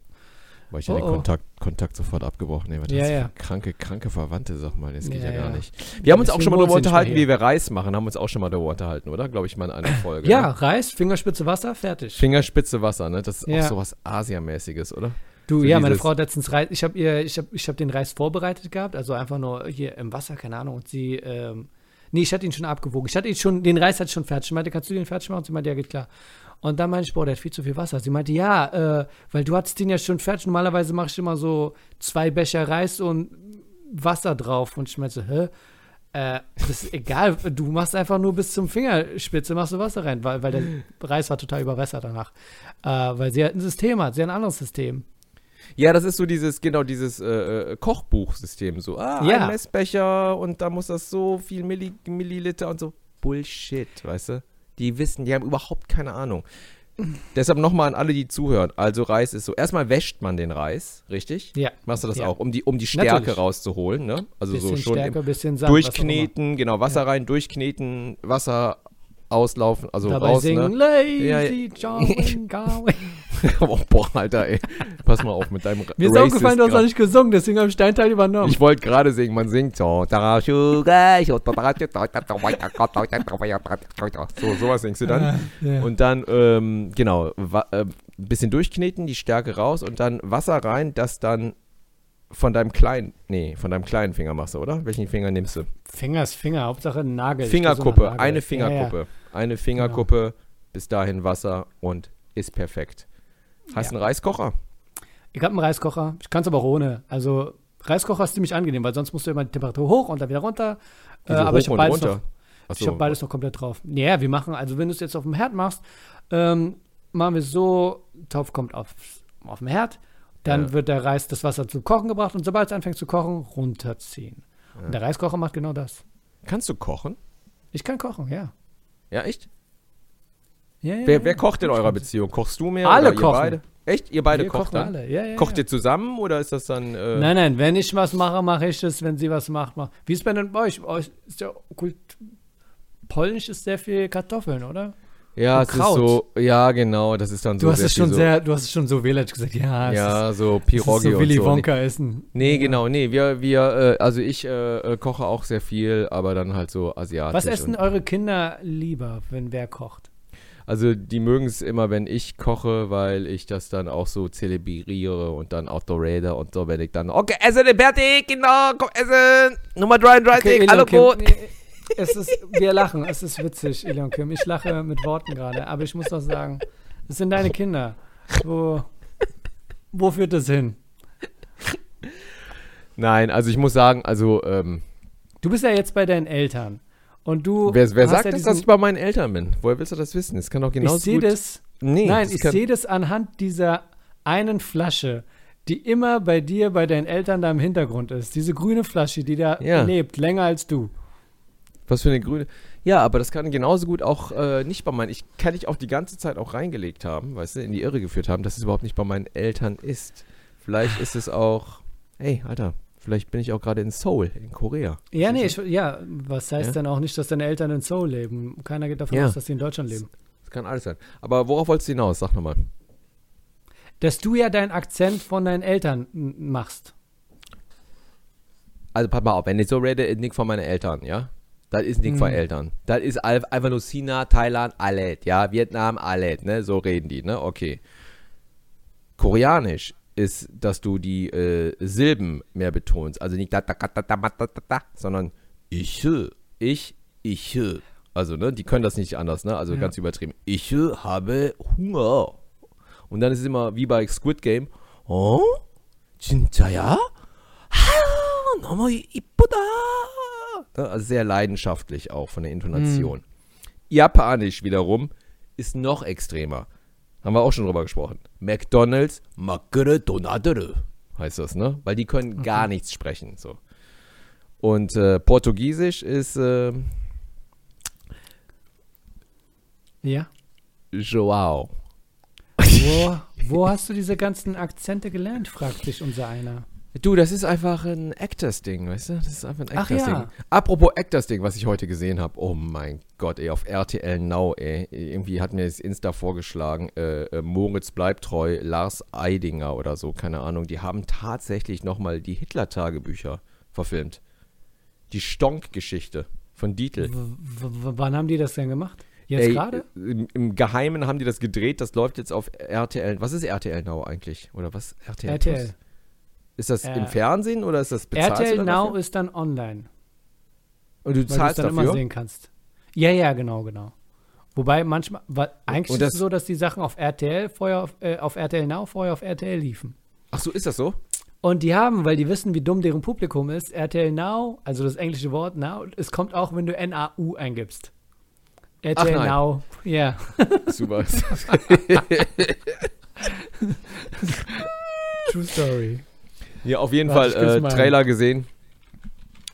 Weil ich ja Oh, den oh. Kontakt, Kontakt sofort abgebrochen habe. Ja, ja. Kranke, kranke Verwandte, sag mal. Das geht ja, Ja, gar ja. nicht. Wir haben uns auch schon mal darüber unterhalten, wie wir Reis machen. Haben uns auch schon mal darüber unterhalten, oder? Glaube ich mal in einer Folge. ja, Ne? Reis, Fingerspitze Wasser, fertig. Fingerspitze Wasser, ne? Das ist Ja. auch sowas Asiamäßiges, oder? Du, So ja, meine Frau hat letztens Reis, ich habe ihr, ich habe ich hab den Reis vorbereitet gehabt, also einfach nur hier im Wasser, keine Ahnung, und sie, ähm, Nee, ich hatte ihn schon abgewogen. Ich hatte ihn schon, den Reis ich schon fertig. Ich meinte, kannst du den fertig machen? Sie meinte, ja, geht klar. Und dann meinte ich, boah, der hat viel zu viel Wasser. Sie meinte, ja, äh, weil du hattest den ja schon fertig. Normalerweise mache ich immer so zwei Becher Reis und Wasser drauf. Und ich meinte, hä? Äh, das ist egal, du machst einfach nur bis zum Fingerspitze, machst du Wasser rein, weil, weil der Reis war total überwässert danach. Äh, weil sie halt ein System hat, sie hat ein anderes System. Ja, das ist so dieses, genau, dieses äh, äh, Kochbuchsystem. So, ah, Ja. ein Messbecher und da muss das so viel Milli Milliliter und so. Bullshit, weißt du? Die wissen, die haben überhaupt keine Ahnung. Deshalb nochmal an alle, die zuhören. Also Reis ist so, erstmal wäscht man den Reis, richtig? Ja. Machst du das Ja. auch, um die, um die Stärke Natürlich. rauszuholen, ne? Also Bisschen so schon Stärke, bisschen Sand. durchkneten, genau, Wasser rein, durchkneten, Wasser auslaufen, also Dabei raus, singen, ne? lazy Ja, ja. Gowie. Oh, boah, Alter, ey. Pass mal auf mit deinem Mir ist aufgefallen, du hast noch nicht gesungen, deswegen habe ich deinen Teil übernommen. Ich wollte gerade singen, man singt so. So, sowas singst du dann. ja. Und dann, ähm, genau, äh, ein bisschen durchkneten, die Stärke raus und dann Wasser rein, das dann von deinem kleinen, nee, von deinem kleinen Finger machst du, oder? Welchen Finger nimmst du? Finger ist Finger, Hauptsache Nagel. Fingerkuppe, eine Fingerkuppe. Ja, ja. Eine Fingerkuppe, bis dahin Wasser und ist perfekt. Hast du Ja. einen Reiskocher? Ich habe einen Reiskocher, ich kann es aber auch ohne. Also Reiskocher ist ziemlich angenehm, weil sonst musst du immer die Temperatur hoch und dann wieder runter. Äh, aber ich habe beides, noch, runter? ich hab beides noch komplett drauf. Ja, wir machen, also wenn du es jetzt auf dem Herd machst, ähm, machen wir es so, Topf kommt auf, auf den Herd, dann Ja. wird der Reis, das Wasser zum Kochen gebracht und sobald es anfängt zu kochen, runterziehen. Und der Reiskocher macht genau das. Kannst du kochen? Ich kann kochen, ja. Ja, echt? Ja, ja Wer, wer kocht in eurer Beziehung? Kochst du mehr? Alle kochen. beide? Echt? Ihr beide Wir kocht dann? alle. Ja, ja, Kocht ihr zusammen oder ist das dann. Äh, Nein, nein, wenn ich was mache, mache ich es. Wenn sie was macht, mache Wie ist bei denn bei euch? Bei euch ist ja Kult Polnisch ist sehr viel Kartoffeln, oder? ja, es ist so. Ja, genau. Das ist dann so. Du hast sehr es schon so, sehr, du hast es schon so wählerisch gesagt. Ja, Ja, so ist, ist Pirogi so Willy und so. Wonka essen. Nee, Ja. genau. Nee, wir, wir, äh, also ich äh, äh, koche auch sehr viel, aber dann halt so asiatisch. Was essen eure Kinder lieber, wenn wer kocht? Also die mögen es immer, wenn ich koche, weil ich das dann auch so zelebriere und dann Autoraider und so, wenn ich dann, okay, essen ist fertig, genau, komm, essen, Nummer 33, Elion hallo Kim, nee, es ist, wir lachen, es ist witzig, Elion Kim. Ich lache mit Worten gerade, aber ich muss doch sagen, es sind deine Kinder. Wo, wo führt das hin? Nein, also ich muss sagen, also, ähm, Du bist ja jetzt bei deinen Eltern. Und du. wer, wer sagt ja das, dass ich bei meinen Eltern bin? Woher willst du das wissen? Das kann doch genauso Ich sehe das. Nee, Nein, ich sehe das anhand dieser einen Flasche, die immer bei dir, bei deinen Eltern da im Hintergrund ist. Diese grüne Flasche, die da Ja. lebt, länger als du. Was für eine grüne. Ja, aber das kann genauso gut auch äh, nicht bei meinen. Ich kann ich auch die ganze Zeit auch reingelegt haben, weißt du, in die Irre geführt haben, dass es überhaupt nicht bei meinen Eltern ist. Vielleicht ist es auch. Hey, Alter, vielleicht bin ich auch gerade in Seoul, in Korea. Ja, nee, ich, ja, was heißt Ja. denn auch nicht, dass deine Eltern in Seoul leben? Keiner geht davon Ja. aus, dass sie in Deutschland leben. Das kann alles sein. Aber worauf wolltest du hinaus? Sag nochmal. Dass du ja deinen Akzent von deinen Eltern machst. Also, pass mal auf, wenn ich so rede, ist nicht von meinen Eltern, ja? Das ist nicht von Hm. Eltern. Das ist einfach nur China, Thailand, alles, ja? Vietnam, alles, ne? So reden die, ne? Okay. Koreanisch ist, dass du die äh, Silben mehr betonst. Also nicht da, da, da, da, da, da, da, da, da sondern ich, ich, ich. Also, ne, die können das nicht anders, ne? Also ja. ganz übertrieben. Ich habe Hunger. Und dann ist es immer wie bei Squid Game. Oh? ja? 하, 너무 이쁘다. Also sehr leidenschaftlich auch von der Intonation. Mhm. Japanisch wiederum ist noch extremer. Haben wir auch schon drüber gesprochen. McDonalds, Makere Donadere heißt das, ne? Weil die können gar nichts sprechen. So. Und äh, Portugiesisch ist äh, Ja. Joao. Wo, wo hast du diese ganzen Akzente gelernt, fragt sich unser einer. Du, das ist einfach ein Actors-Ding, weißt du? Das ist einfach ein Actors-Ding. ja. Apropos Actors-Ding, was ich heute gesehen habe. Oh mein Gott, ey, auf RTL Now, ey. Irgendwie hat mir das Insta vorgeschlagen, äh, äh, Moritz bleibt treu, Lars Eidinger oder so, keine Ahnung. Die haben tatsächlich nochmal die Hitler-Tagebücher verfilmt. Die Stonk-Geschichte von Dietl. W wann haben die das denn gemacht? Jetzt gerade? Im, Im Geheimen haben die das gedreht, das läuft jetzt auf RTL. Was ist RTL Now eigentlich? Oder was? RTL. RTL. Plus? Ist das Äh, im Fernsehen oder ist das bezahlt? RTL Now dafür? ist dann online. Und du weil zahlst dann immer dafür? sehen kannst. Ja, ja, genau, genau. Wobei manchmal, weil eigentlich Und ist es das- so, dass die Sachen auf RTL vorher auf, äh, auf RTL Now vorher auf RTL liefen. Ach so, ist das so? Und die haben, weil die wissen, wie dumm deren Publikum ist, RTL Now, also das englische Wort Now, es kommt auch, wenn du N-A-U eingibst. RTL nein. Now, ja. Super. True Story. Ja, auf jeden Fall äh. Trailer gesehen.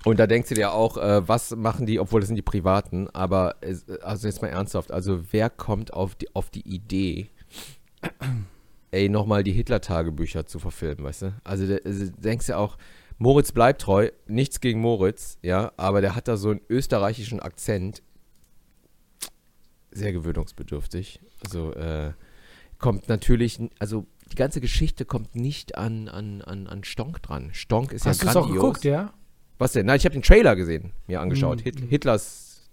Und da denkst du dir auch, äh, was machen die, obwohl das sind die Privaten, aber es, also jetzt mal ernsthaft, also wer kommt auf die, auf die Idee, ey, nochmal die Hitler-Tagebücher zu verfilmen, weißt du? Also, der, also du denkst ja auch, Moritz bleibt treu, nichts gegen Moritz, ja, aber der hat da so einen österreichischen Akzent, sehr gewöhnungsbedürftig. Also, äh, kommt natürlich, also die ganze Geschichte kommt nicht an, an, an, an Stonk dran. Stonk ist Hast du ja es auch grandios. geguckt, ja? Was denn? Nein, ich habe den Trailer gesehen, mir angeschaut. Mhm. Hit, Hitlers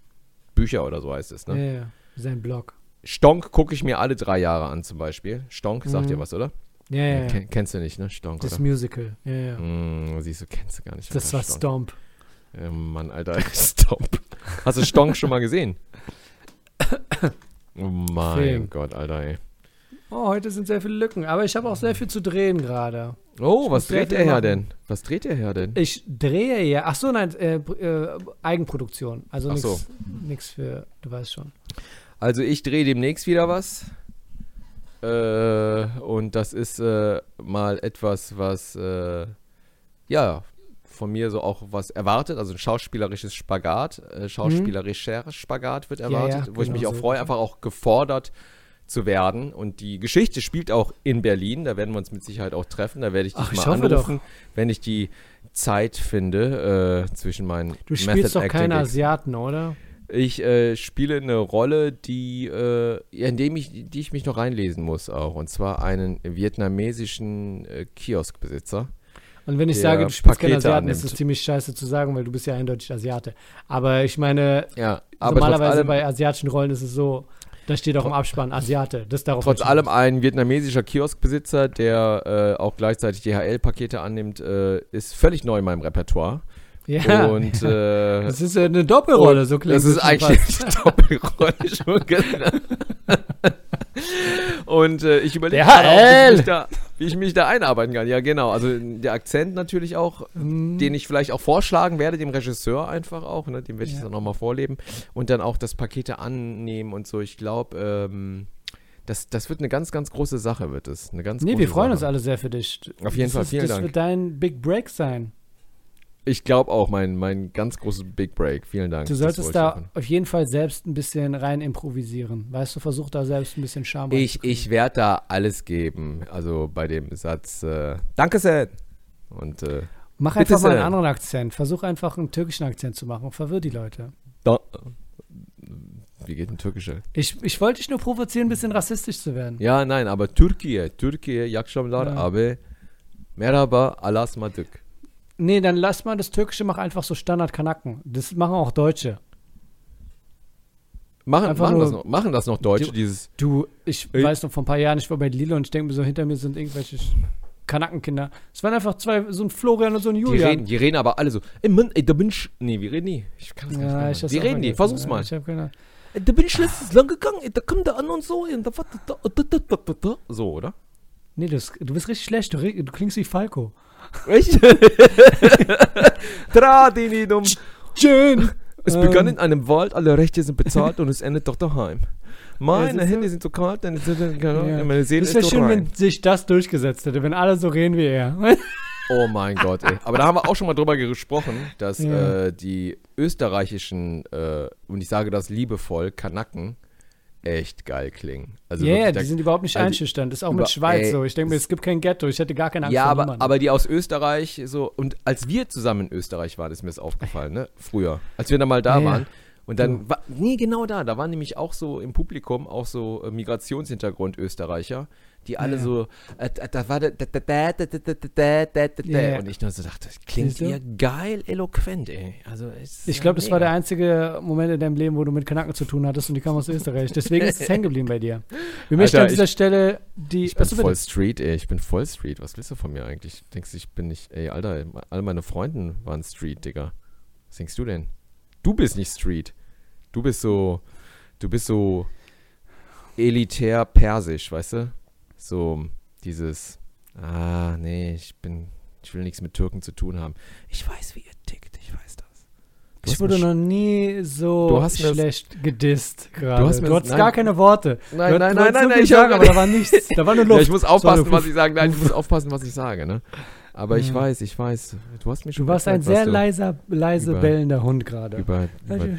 Bücher oder so heißt es, ne? Ja, ja. Sein Blog. Stonk gucke ich mir alle drei Jahre an zum Beispiel. Stonk, sagt Mhm. dir was, oder? Ja, ja, ja. Ken, kennst du nicht, ne? Stonk, Das oder? Musical. Ja, ja. Mm, siehst du, kennst du gar nicht. Das war Stonk. Stomp. Ja, Mann, Alter, Stomp. Hast du Stonk schon mal gesehen? Oh mein Film. Gott, Alter, ey. Oh, heute sind sehr viele Lücken, aber ich habe auch sehr viel zu drehen gerade. Oh, Ich was dreht Herr machen. denn? Was dreht der Herr denn? Ich drehe ja. Ach so, nein, äh, äh, Eigenproduktion. Also nichts so. nix für, du weißt schon. Also ich drehe demnächst wieder was. Äh, und das ist äh, mal etwas, was äh, ja von mir so auch was erwartet, also ein schauspielerisches Spagat, äh, schauspielerischer Spagat wird Mhm. Ja, erwartet, ja, wo ich genau mich auch freue, einfach auch gefordert zu werden. Und die Geschichte spielt auch in Berlin, da werden wir uns mit Sicherheit auch treffen, da werde ich dich Ach, ich mal doch. anrufen, wenn ich die Zeit finde äh, zwischen meinen Du spielst doch keine Acting-Gigs. Asiaten, oder? Ich äh, spiele eine Rolle, die, äh, in dem ich, die ich mich noch reinlesen muss auch. Und zwar einen vietnamesischen äh, Kioskbesitzer. Und wenn ich sage, du spielst Pakete Asiaten, ist annimmt. das ziemlich scheiße zu sagen, weil du bist ja eindeutig Asiate. Aber ich meine, Ja, aber normalerweise bei asiatischen Rollen ist es so, da steht auch im Abspann Asiate. Das darauf trotz allem ein vietnamesischer Kioskbesitzer, der äh, auch gleichzeitig DHL-Pakete annimmt, äh, ist völlig neu in meinem Repertoire. Ja, Und äh, das ist ja eine Doppelrolle, so klingt Das ist es schon eigentlich eine Doppelrolle schon. genau. Und äh, ich überlege gerade auch, wie ich, mich da, wie ich mich da einarbeiten kann. Ja, genau. Also der Akzent natürlich auch, Mm, den ich vielleicht auch vorschlagen werde, dem Regisseur einfach auch. Ne? Dem werde ich Ja. dann nochmal vorleben. Und dann auch das Pakete annehmen und so. Ich glaube, ähm, das, das wird eine ganz, ganz große Sache, wird es. Eine ganz Nee, wir freuen Sache. uns alle sehr für dich. Auf jeden das Fall, ist, vielen das Dank. wird dein Big Break sein. Ich glaube auch, mein, mein ganz großes Big Break. Vielen Dank. Du solltest da machen. auf jeden Fall selbst ein bisschen rein improvisieren. Weißt du, versuch da selbst ein bisschen Charme Ich, ich werde da alles geben. Also bei dem Satz, äh, danke sehr. Und äh, Mach einfach mal einen anderen Akzent. Versuch einfach einen türkischen Akzent zu machen und verwirr die Leute. da, wie geht ein türkischer? Ich, ich wollte dich nur provozieren, ein bisschen rassistisch zu werden. Ja, nein, aber Türkiye, Türkiye, Yakşamlar, Ja. aber Merhaba, Alas Madük. Nee, dann lass mal das Türkische, mach einfach so Standard-Kanaken. Das machen auch Deutsche. Machen, Einfach machen, nur- das noch, machen das noch Deutsche, Du- dieses. Du, ich Ey. weiß noch, vor ein paar Jahren, ich war bei Lilo und ich denke mir so, hinter mir sind irgendwelche Kanakenkinder. Es waren einfach zwei, so ein Florian und so ein Die Julian. reden, die reden aber alle so. Ey, Mann, ey, da bin ich. Nee, wir reden nie. Ich kann das Ja, ich nicht Wie reden die? vergessen. Versuch's mal. Ich hab keine Ey, Da bin ich letztens lang gegangen, ey, da kam der an und so. Und da, da, da, da, da, da, da. So, oder? Nee, das, du bist richtig schlecht. Du, du klingst wie Falco. Echt? Tradinidum. Schön. Es Ähm. begann in einem Wald, alle Rechte sind bezahlt und es endet doch daheim. Meine du? Hände sind so kalt, deine, Ja. meine Seele Es ist wäre so schön, rein. wenn sich das durchgesetzt hätte, wenn alle so reden wie er. Oh mein Gott, ey. Aber da haben wir auch schon mal drüber gesprochen, dass Ja. äh, die österreichischen, äh, und ich sage das liebevoll, Kanaken echt geil klingen. Also Ja, ja, wirklich, die sind überhaupt nicht also einschüchternd. Das ist auch mit Schweiz ey, so. Ich denke mir, es gibt kein Ghetto. Ich hätte gar keine Angst ja, vor aber, niemandem. aber die aus Österreich so, und als wir zusammen in Österreich waren, ist mir das aufgefallen, ne? Früher. Als wir da mal da Ja, ja. waren. Und dann, war, nee, genau da, da waren nämlich auch so im Publikum auch so äh, Migrationshintergrund Österreicher, die alle so, da war der, und ich nur so dachte, klingt ja geil eloquent, ey. Also ich glaube, das war der einzige Moment in deinem Leben, wo du mit Kanaken zu tun hattest und die kamen aus Österreich. Deswegen ist es hängen geblieben bei dir. Wir möchten an dieser Stelle die. Ich bin voll Street, ey. Ich bin voll Street. Was willst du von mir eigentlich? Denkst du, ich bin nicht, ey, Alter, all meine Freunden waren Street, Digga. Was denkst du denn? Du bist nicht Street. Du bist so, du bist so elitär persisch, weißt du? So dieses, ah, nee, ich bin, ich will nichts mit Türken zu tun haben. Ich weiß, wie ihr tickt, ich weiß das. Du Ich hast wurde noch nie so Du hast mir das- schlecht gedisst gerade. hast Du, mir das- hattest nein. gar keine Worte. Nein, Du- nein, du nein, nein, nein, ich gar aber da war nichts. Da war nur Luft. Ja, ich muss aufpassen, So, was ich sage. Nein, ich muss aufpassen, was ich sage, ne? Aber ich weiß, ich weiß. Du hast mir schon Du warst ein sehr du leiser, leise über- bellender Hund gerade. über, über, Ja,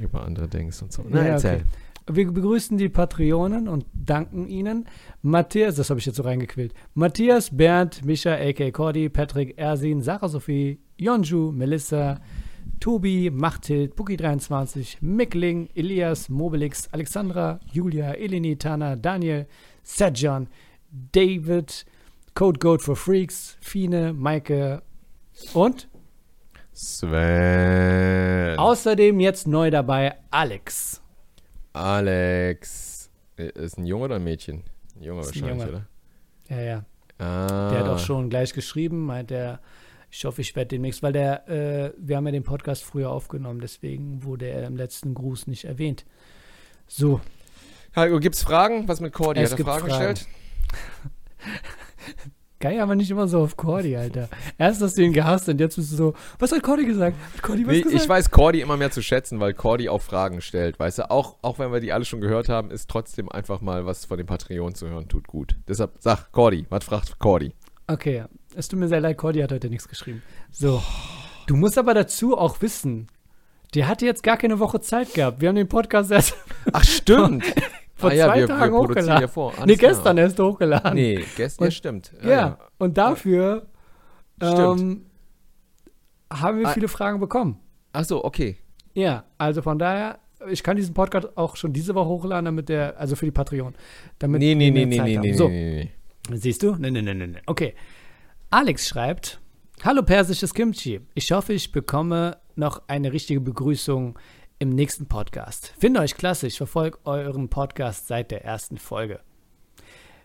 über andere denkst und so. Ja, Na, okay. Wir begrüßen die Patreonen und danken ihnen. Matthias, das habe ich jetzt so reingequält. Matthias, Bernd, Mischa, a.k. Cordy, Patrick, Ersin, Sarah Sophie, Jonju, Melissa, Tobi, Machthild, Buki23, Mickling, Elias, Mobilix, Alexandra, Julia, Eleni, Tana, Daniel, Sedjan, David, Code Goat for Freaks, Fine, Maike und Sven. außerdem jetzt neu dabei Alex. Alex. Äh, Ist ein Junge oder ein Mädchen? Ein Junge Ist ein wahrscheinlich, Junge. oder? Ja, ja. Ah. Der hat auch schon gleich geschrieben, meint er, ich hoffe, ich werde demnächst, weil der, äh, wir haben ja den Podcast früher aufgenommen, deswegen wurde er im letzten Gruß nicht erwähnt. So, Hallo, gibt's Fragen? Was mit Cordy? Es Hat er gibt Fragen, Fragen. gestellt? Geil, aber nicht immer so auf Cordy, Alter. Erst hast du ihn gehasst und jetzt bist du so, was hat Cordy gesagt? Hat Cordy was Nee, gesagt? ich weiß Cordy immer mehr zu schätzen, weil Cordy auch Fragen stellt. Weißt du, auch, auch wenn wir die alle schon gehört haben, ist trotzdem einfach mal was von den Patreon zu hören, tut gut. Deshalb sag Cordy, was fragt Cordy? Okay, es tut mir sehr leid, Cordy hat heute nichts geschrieben. So, du musst aber dazu auch wissen, der hatte jetzt gar keine Woche Zeit gehabt. Wir haben den Podcast erst Ach, stimmt. vor Ah ja, zwei wir- wir Tagen produzieren hochgeladen. ja vor. Alles nee, gestern erst hochgeladen. Nee, gestern, ja, Und- stimmt. Ja, und dafür ähm, haben wir Ah. viele Fragen bekommen. Ach so, okay. Ja, also von daher, ich kann diesen Podcast auch schon diese Woche hochladen, damit der, also für die Patreon. Damit Nee, nee, wir nee, nee, nee, nee, So, nee, nee. siehst du? Nee, nee, nee, nee, nee. Okay. Alex schreibt, Hallo persisches Kimchi. Ich hoffe, ich bekomme noch eine richtige Begrüßung im nächsten Podcast. Finde euch klasse. Ich verfolge euren Podcast seit der ersten Folge.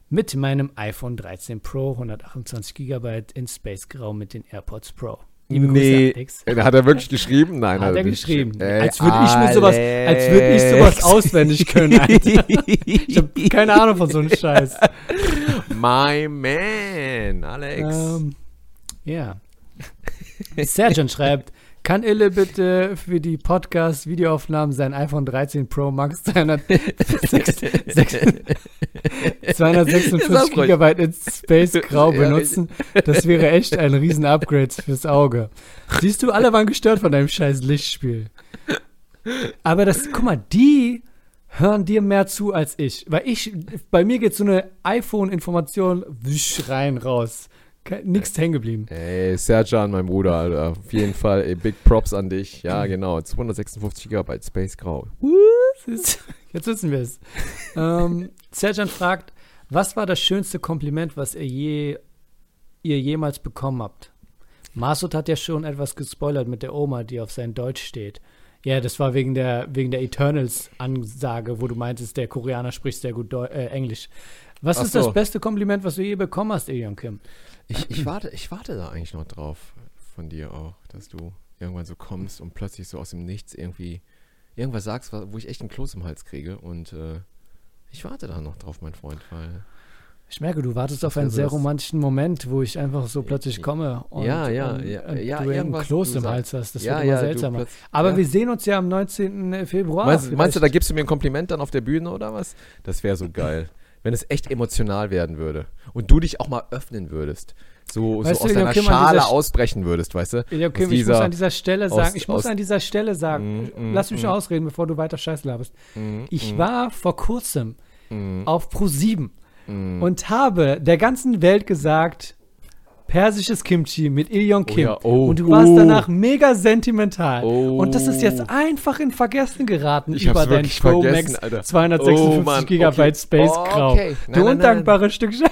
Mit meinem iPhone 13 Pro, 128 GB in Space Grau mit den AirPods Pro. Liebe Nee. Äh, hat er wirklich geschrieben? Nein, Hat er nicht geschrieben. Ey, als würde ich mir sowas, als würde ich sowas auswendig können. Alter. Ich habe keine Ahnung von so einem Scheiß. My man, Alex. Ähm, ja. Sergeant schreibt, kann Ille bitte für die Podcast-Videoaufnahmen sein iPhone 13 Pro Max 256 Sag ruhig. GB in Space Grau benutzen? Das wäre echt ein riesen Upgrade fürs Auge. Siehst du, alle waren gestört von deinem scheiß Lichtspiel. Aber das, guck mal, die hören dir mehr zu als ich. Weil ich, bei mir geht so eine iPhone-Information wisch rein, raus. Nix hängen geblieben. Ey, Serjan, mein Bruder, Alter. Auf jeden Fall, ey, Big Props an dich. Ja, genau. 256 GB Space Grau. Jetzt wissen wir es. ähm, Serjan fragt, was war das schönste Kompliment, was ihr, je, ihr jemals bekommen habt? Masud hat ja schon etwas gespoilert mit der Oma, die auf sein Deutsch steht. Ja, das war wegen der, wegen der Eternals-Ansage, wo du meintest, der Koreaner spricht sehr gut Deu äh, Englisch. Was Ach ist so. das beste Kompliment, was du je bekommen hast, Ilion Kim? Ich, ich, warte, ich warte da eigentlich noch drauf von dir auch, dass du irgendwann so kommst und plötzlich so aus dem Nichts irgendwie irgendwas sagst, wo ich echt einen Kloß im Hals kriege. Und äh, ich warte da noch drauf, mein Freund, weil. Ich merke, du wartest auf Das einen sehr romantischen Moment, wo ich einfach so plötzlich komme und, Ja, ja, und, ja, und ja, du einen Kloß im Hals hast. Das ja, wird immer seltsamer. Aber wir sehen uns ja am 19. Februar. Meinst, meinst du, da gibst du mir ein Kompliment dann auf der Bühne oder was? Das wäre so geil. Wenn es echt emotional werden würde. Und du dich auch mal öffnen würdest. So, Weißt so du, aus deiner an Schale ausbrechen würdest, weißt du? Ja, okay, Aus ich muss an dieser Stelle aus- sagen, ich muss aus- an dieser Stelle sagen, Mm, mm, lass mich mm. ausreden, bevor du weiter Scheiß laberst. Mm, Ich mm, war vor kurzem mm, auf Pro7 mm. und habe der ganzen Welt gesagt, persisches Kimchi mit Ilion Kim. ja, oh, und du warst oh. danach mega sentimental. Oh. Und das ist jetzt einfach in Vergessen geraten Ich über dein Pro Max Alter. 256 Oh, Mann, GB okay. Space Oh, Grau. okay. Nein, du nein, nein, undankbares Stück Scheiße.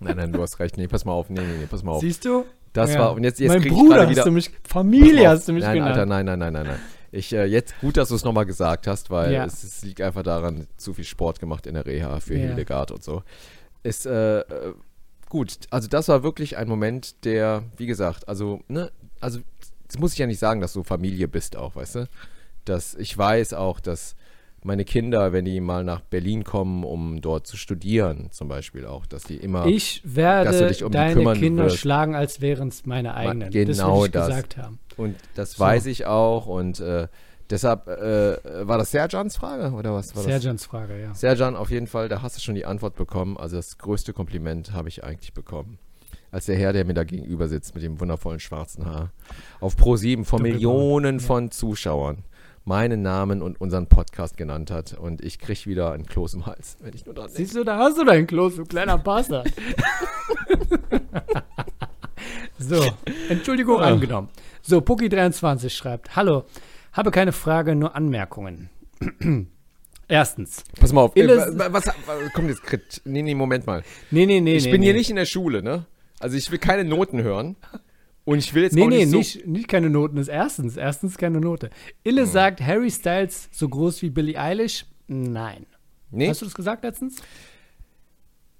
Nein, nein, du hast recht. Nee, pass mal auf. Nee, nee, nee, pass mal auf. Siehst du? Das Ja. war, und jetzt, jetzt mein krieg ich Bruder hast wieder. du mich, Familie hast du mich nein, genannt. Alter, nein, nein, nein, nein, nein. Ich, äh, jetzt gut, dass du es nochmal gesagt hast, weil Ja. es, es liegt einfach daran, zu viel Sport gemacht in der Reha für Ja. Hildegard und so. Ist, äh, äh, gut, also das war wirklich ein Moment, der, wie gesagt, also, ne, also das muss ich ja nicht sagen, dass du Familie bist auch, weißt du? Dass ich weiß auch, dass meine Kinder, wenn die mal nach Berlin kommen, um dort zu studieren, zum Beispiel auch, dass die immer. Ich dass du werde dich um die deine Kinder wirst. schlagen, als wären es meine eigenen. genau das will ich das. gesagt haben. Und das So. weiß ich auch und äh, deshalb äh, war das Serjans Frage oder was war das? Serjans Frage, ja. Serjan, auf jeden Fall, da hast du schon die Antwort bekommen. Also das größte Kompliment habe ich eigentlich bekommen. Als der Herr, der mir da gegenüber sitzt mit dem wundervollen schwarzen Haar, auf Pro7 von Dunkelbraun, Millionen ja. von Zuschauern meinen Namen und unseren Podcast genannt hat. Und ich kriege wieder ein Kloß im Hals, wenn ich nur dran denke. Siehst du, da hast du dein Kloß, du kleiner Bastard. so, Entschuldigung Ja. angenommen. So, Puki23 schreibt: Hallo, habe keine Frage, nur Anmerkungen. Erstens. Pass mal auf, äh, Ille- wa- was, was kommt jetzt? Krit- Nee, nee, Moment mal. Nee, nee, nee. Ich nee, bin nee. hier nicht in der Schule, ne? Also ich will keine Noten hören. Und ich will jetzt Nee, auch nee, nicht so nicht, nicht keine Noten. Ist erstens. Erstens keine Note. Ille Hm. sagt, Harry Styles so groß wie Billie Eilish? Nein. Nee? Hast du das gesagt letztens?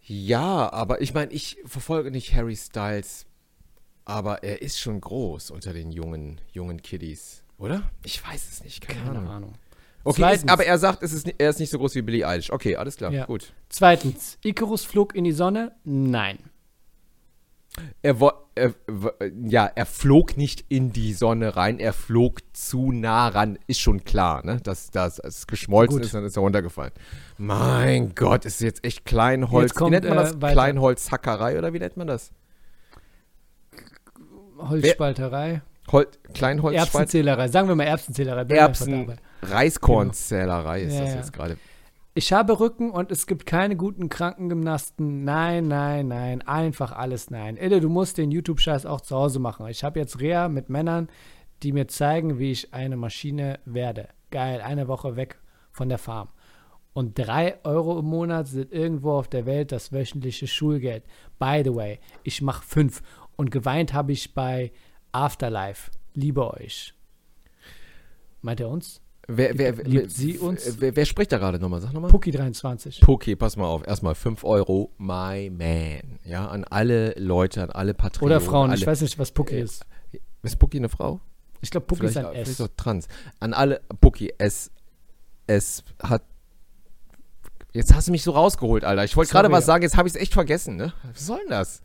Ja, aber ich meine, ich verfolge nicht Harry Styles, aber er ist schon groß unter den jungen, jungen Kiddies, oder? Ich weiß es nicht, keine, Keine Ahnung. Ahnung. Okay, Zweitens. ist, aber er sagt, es ist, er ist nicht so groß wie Billie Eilish. Okay, alles klar, Ja. gut. Zweitens, Icarus flog in die Sonne? Nein. Er, wo, er, w- ja, er flog nicht in die Sonne rein, er flog zu nah ran, ist schon klar, ne? Dass das es geschmolzen Gut. ist, dann ist er runtergefallen. Mein Gott, ist jetzt echt Kleinholz. Jetzt kommt, wie nennt man äh, das? weiter. Kleinholzhackerei oder wie nennt man das? Holzspalterei. Hol Kleinholzspalt? Erbsenzählerei. Sagen wir mal Erbsenzählerei. Erbsen. Reiskornzählerei ist Ja, das ja. jetzt gerade. Ich habe Rücken und es gibt keine guten Krankengymnasten. Nein, nein, nein. Einfach alles nein. Ille, du musst den YouTube-Scheiß auch zu Hause machen. Ich habe jetzt Reha mit Männern, die mir zeigen, wie ich eine Maschine werde. Geil, eine Woche weg von der Farm. Und drei Euro im Monat sind irgendwo auf der Welt das wöchentliche Schulgeld. By the way, ich mache fünf. Und geweint habe ich bei Afterlife. Liebe euch. Meint er uns? Wer, wer, Liebt wer, sie uns? Wer, wer spricht da gerade nochmal? Sag nochmal. Puki23. Puki, pass mal auf. Erstmal 5 Euro, my man. Ja, an alle Leute, an alle Patrioten. Oder Frauen. Alle. Ich weiß nicht, was Puki Äh, ist. Ist Puki eine Frau? Ich glaube, Puki ist ein vielleicht S. auch trans. An alle, Puki, es, es hat. Jetzt hast du mich so rausgeholt, Alter. Ich wollte gerade was sagen, jetzt habe ich es echt vergessen, ne? Was soll denn das?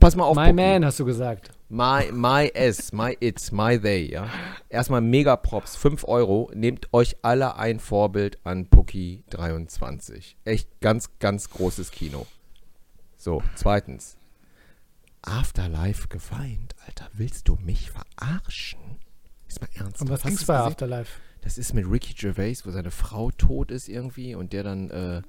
Pass mal auf, My Puki. man, hast du gesagt. My, my S, my it, my they, ja. Erstmal mega Props, 5 Euro. Nehmt euch alle ein Vorbild an Puki 23. Echt ganz, ganz großes Kino. So, zweitens. Afterlife geweint, Alter. Willst du mich verarschen? Ist mal ernst. Und was ging's du's bei? Afterlife? Das ist mit Ricky Gervais, wo seine Frau tot ist irgendwie und der dann äh,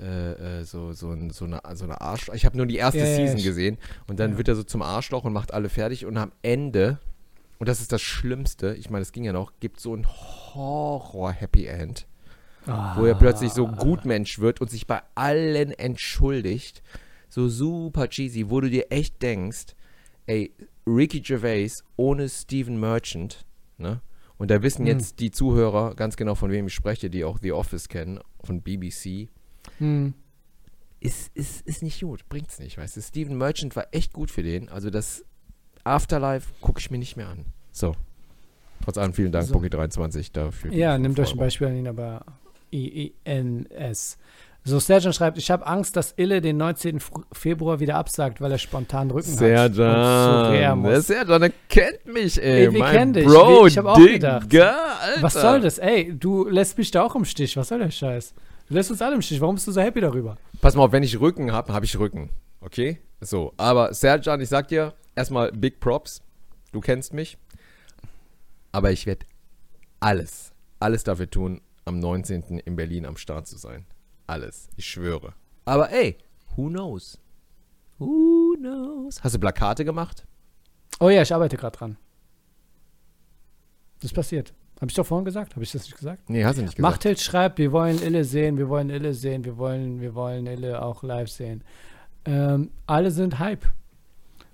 äh, äh, so, so, ein, so, eine, so eine Arschloch. Ich habe nur die erste Ja, ja, Season ich- gesehen und dann ja. wird er so zum Arschloch und macht alle fertig und am Ende, und das ist das Schlimmste, ich meine, das ging ja noch, gibt so ein Horror-Happy End, wo er plötzlich so Gutmensch wird und sich bei allen entschuldigt. So super cheesy, wo du dir echt denkst, ey, Ricky Gervais ohne Steven Merchant, ne? Und da wissen Hm. jetzt die Zuhörer ganz genau, von wem ich spreche, die auch The Office kennen, von BBC. Hm. Ist, ist, ist nicht gut, bringt's nicht, weißt du. Steven Merchant war echt gut für den. Also das Afterlife gucke ich mir nicht mehr an. So. Trotz allem vielen Dank, So. Poki23, dafür. Ja, nehmt euch ein. Beispiel an ihn, aber I-E-N-S. So, Serjan schreibt, ich habe Angst, dass Ille den 19. F- Februar wieder absagt, weil er spontan Rücken hat. Serjan, der Serjan, der kennt mich, ey. Ey, wir kennen dich. Bro, Wir- ich hab auch gedacht. Alter. Was soll das? Ey, du lässt mich da auch im Stich. Was soll der Scheiß? Du lässt uns alle im Stich. Warum bist du so happy darüber? Pass mal auf, wenn ich Rücken habe, habe ich Rücken. Okay? So, aber Serjan, ich sag dir, erstmal Big Props. Du kennst mich. Aber ich werde alles, alles dafür tun, am 19. in Berlin am Start zu sein. Alles. Ich schwöre. Aber ey, who knows? Who knows? Hast du Plakate gemacht? Oh ja, ich arbeite gerade dran. Das passiert. Habe ich doch vorhin gesagt? Habe ich das nicht gesagt? Nee, hast du nicht gesagt. Machthild schreibt, wir wollen Ille sehen, wir wollen Ille sehen, wir wollen, wir wollen Ille auch live sehen. Ähm, alle sind Hype.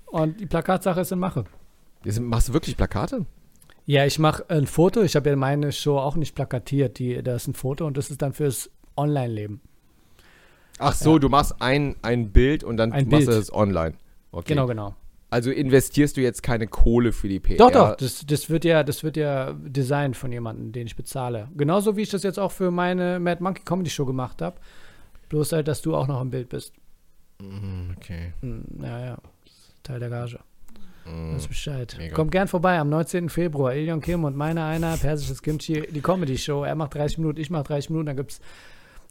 Und die Plakatsache ist in Mache. Jetzt Machst du wirklich Plakate? Ja, ich mache ein Foto. Ich habe ja meine Show auch nicht plakatiert. Die, da ist ein Foto und das ist dann fürs Online-Leben. Ach so, Ja. du machst ein, ein Bild und dann Ein machst du Bild. es online. Okay. Genau, genau. Also investierst du jetzt keine Kohle für die PR? Doch, doch, das, das, wird ja, das wird ja designt von jemandem, den ich bezahle. Genauso wie ich das jetzt auch für meine Mad Monkey Comedy Show gemacht habe. Bloß halt, dass du auch noch im Bild bist. Mm, Okay. Hm, Ja, ja. Teil der Gage. Mm. Weiß Bescheid. Mega. Kommt gern vorbei am 19. Februar. Ilion Kim und meine einer, persisches Kimchi, die Comedy-Show. Er macht 30 Minuten, ich mache 30 Minuten, dann gibt es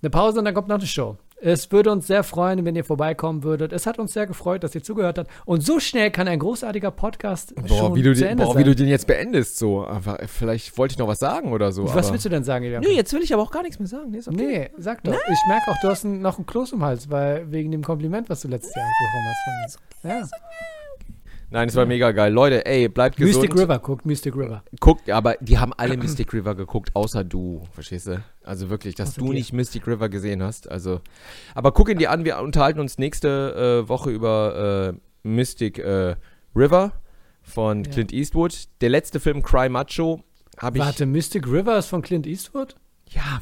eine Pause und dann kommt noch eine Show. Es würde uns sehr freuen, wenn ihr vorbeikommen würdet. Es hat uns sehr gefreut, dass ihr zugehört habt. Und so schnell kann ein großartiger Podcast Boah, schon wie du, zu den, Ende boah, sein. wie du den jetzt beendest, so. Einfach, vielleicht wollte ich noch was sagen oder so. Was aber willst du denn sagen, Ilion? Nee, jetzt will ich aber auch gar nichts mehr sagen. Nee, ist okay. Nee, sag doch. Ich merke auch, du hast noch ein Kloß im Hals, weil wegen dem Kompliment, was du letztes Jahr bekommen hast von mir. Ja. Nein, es war mega geil. Leute, ey, bleibt gesund. Mystic River, guckt Mystic River. Guckt, aber die haben alle Mystic River geguckt, außer du, verstehst du? Also wirklich, dass Außer du dir. nicht Mystic River gesehen hast. Also, aber guck ihn dir an, wir unterhalten uns nächste äh, Woche über äh, Mystic äh, River von Ja. Clint Eastwood. Der letzte Film Cry Macho habe ich. Warte, Mystic River ist von Clint Eastwood? Ja.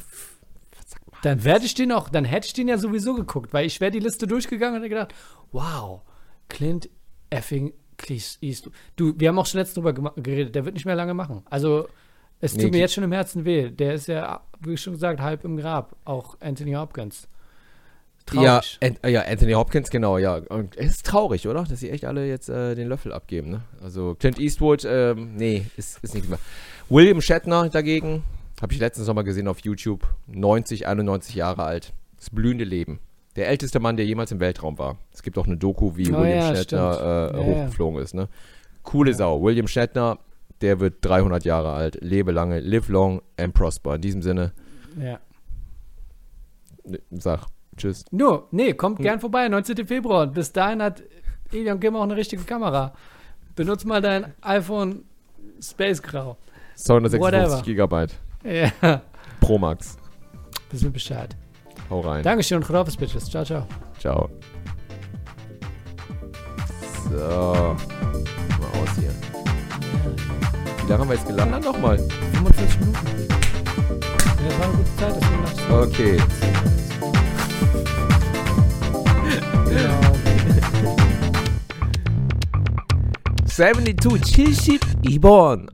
Dann werde ich den auch, dann hätte ich den ja sowieso geguckt, weil ich wäre die Liste durchgegangen und hätte gedacht, wow, Clint effing Eastwood. Du, wir haben auch schon letztens drüber geredet, der wird nicht mehr lange machen. Also, es Nee, tut mir jetzt schon im Herzen weh. Der ist ja, wie schon gesagt, halb im Grab. Auch Anthony Hopkins. Ja, Traurig. An, ja, Anthony Hopkins, genau, ja. Und es ist traurig, oder? Dass sie echt alle jetzt äh, den Löffel abgeben, ne? Also Clint Eastwood, ähm, nee, ist, ist nichts mehr. William Shatner dagegen, habe ich letztens nochmal gesehen auf YouTube, 90, 91 Jahre alt. Das blühende Leben. Der älteste Mann, der jemals im Weltraum war. Es gibt auch eine Doku, wie Oh William ja, Shatner äh, Ja, ja. hochgeflogen ist, ne? Coole Sau. William Shatner, der wird 300 Jahre alt. Lebe lange, live long and prosper. In diesem Sinne, Ja. ne, sag tschüss. Nur, nee, kommt Hm. gern vorbei, 19. Februar. Bis dahin hat Ilion Kim auch eine richtige Kamera. Benutz mal dein iPhone Space Grau. 256 Whatever. Gigabyte. Ja, Pro Max. wissen Bescheid. Hau rein. Dankeschön und Rodolphus, Bitches. Ciao, ciao. Ciao. So. Mal aus hier. Wie lange haben wir jetzt gelandet? Dann nochmal. 45 Minuten. Ja, das war eine gute Zeit, deswegen dachte ich, Okay. genau. 72 70 Ibon.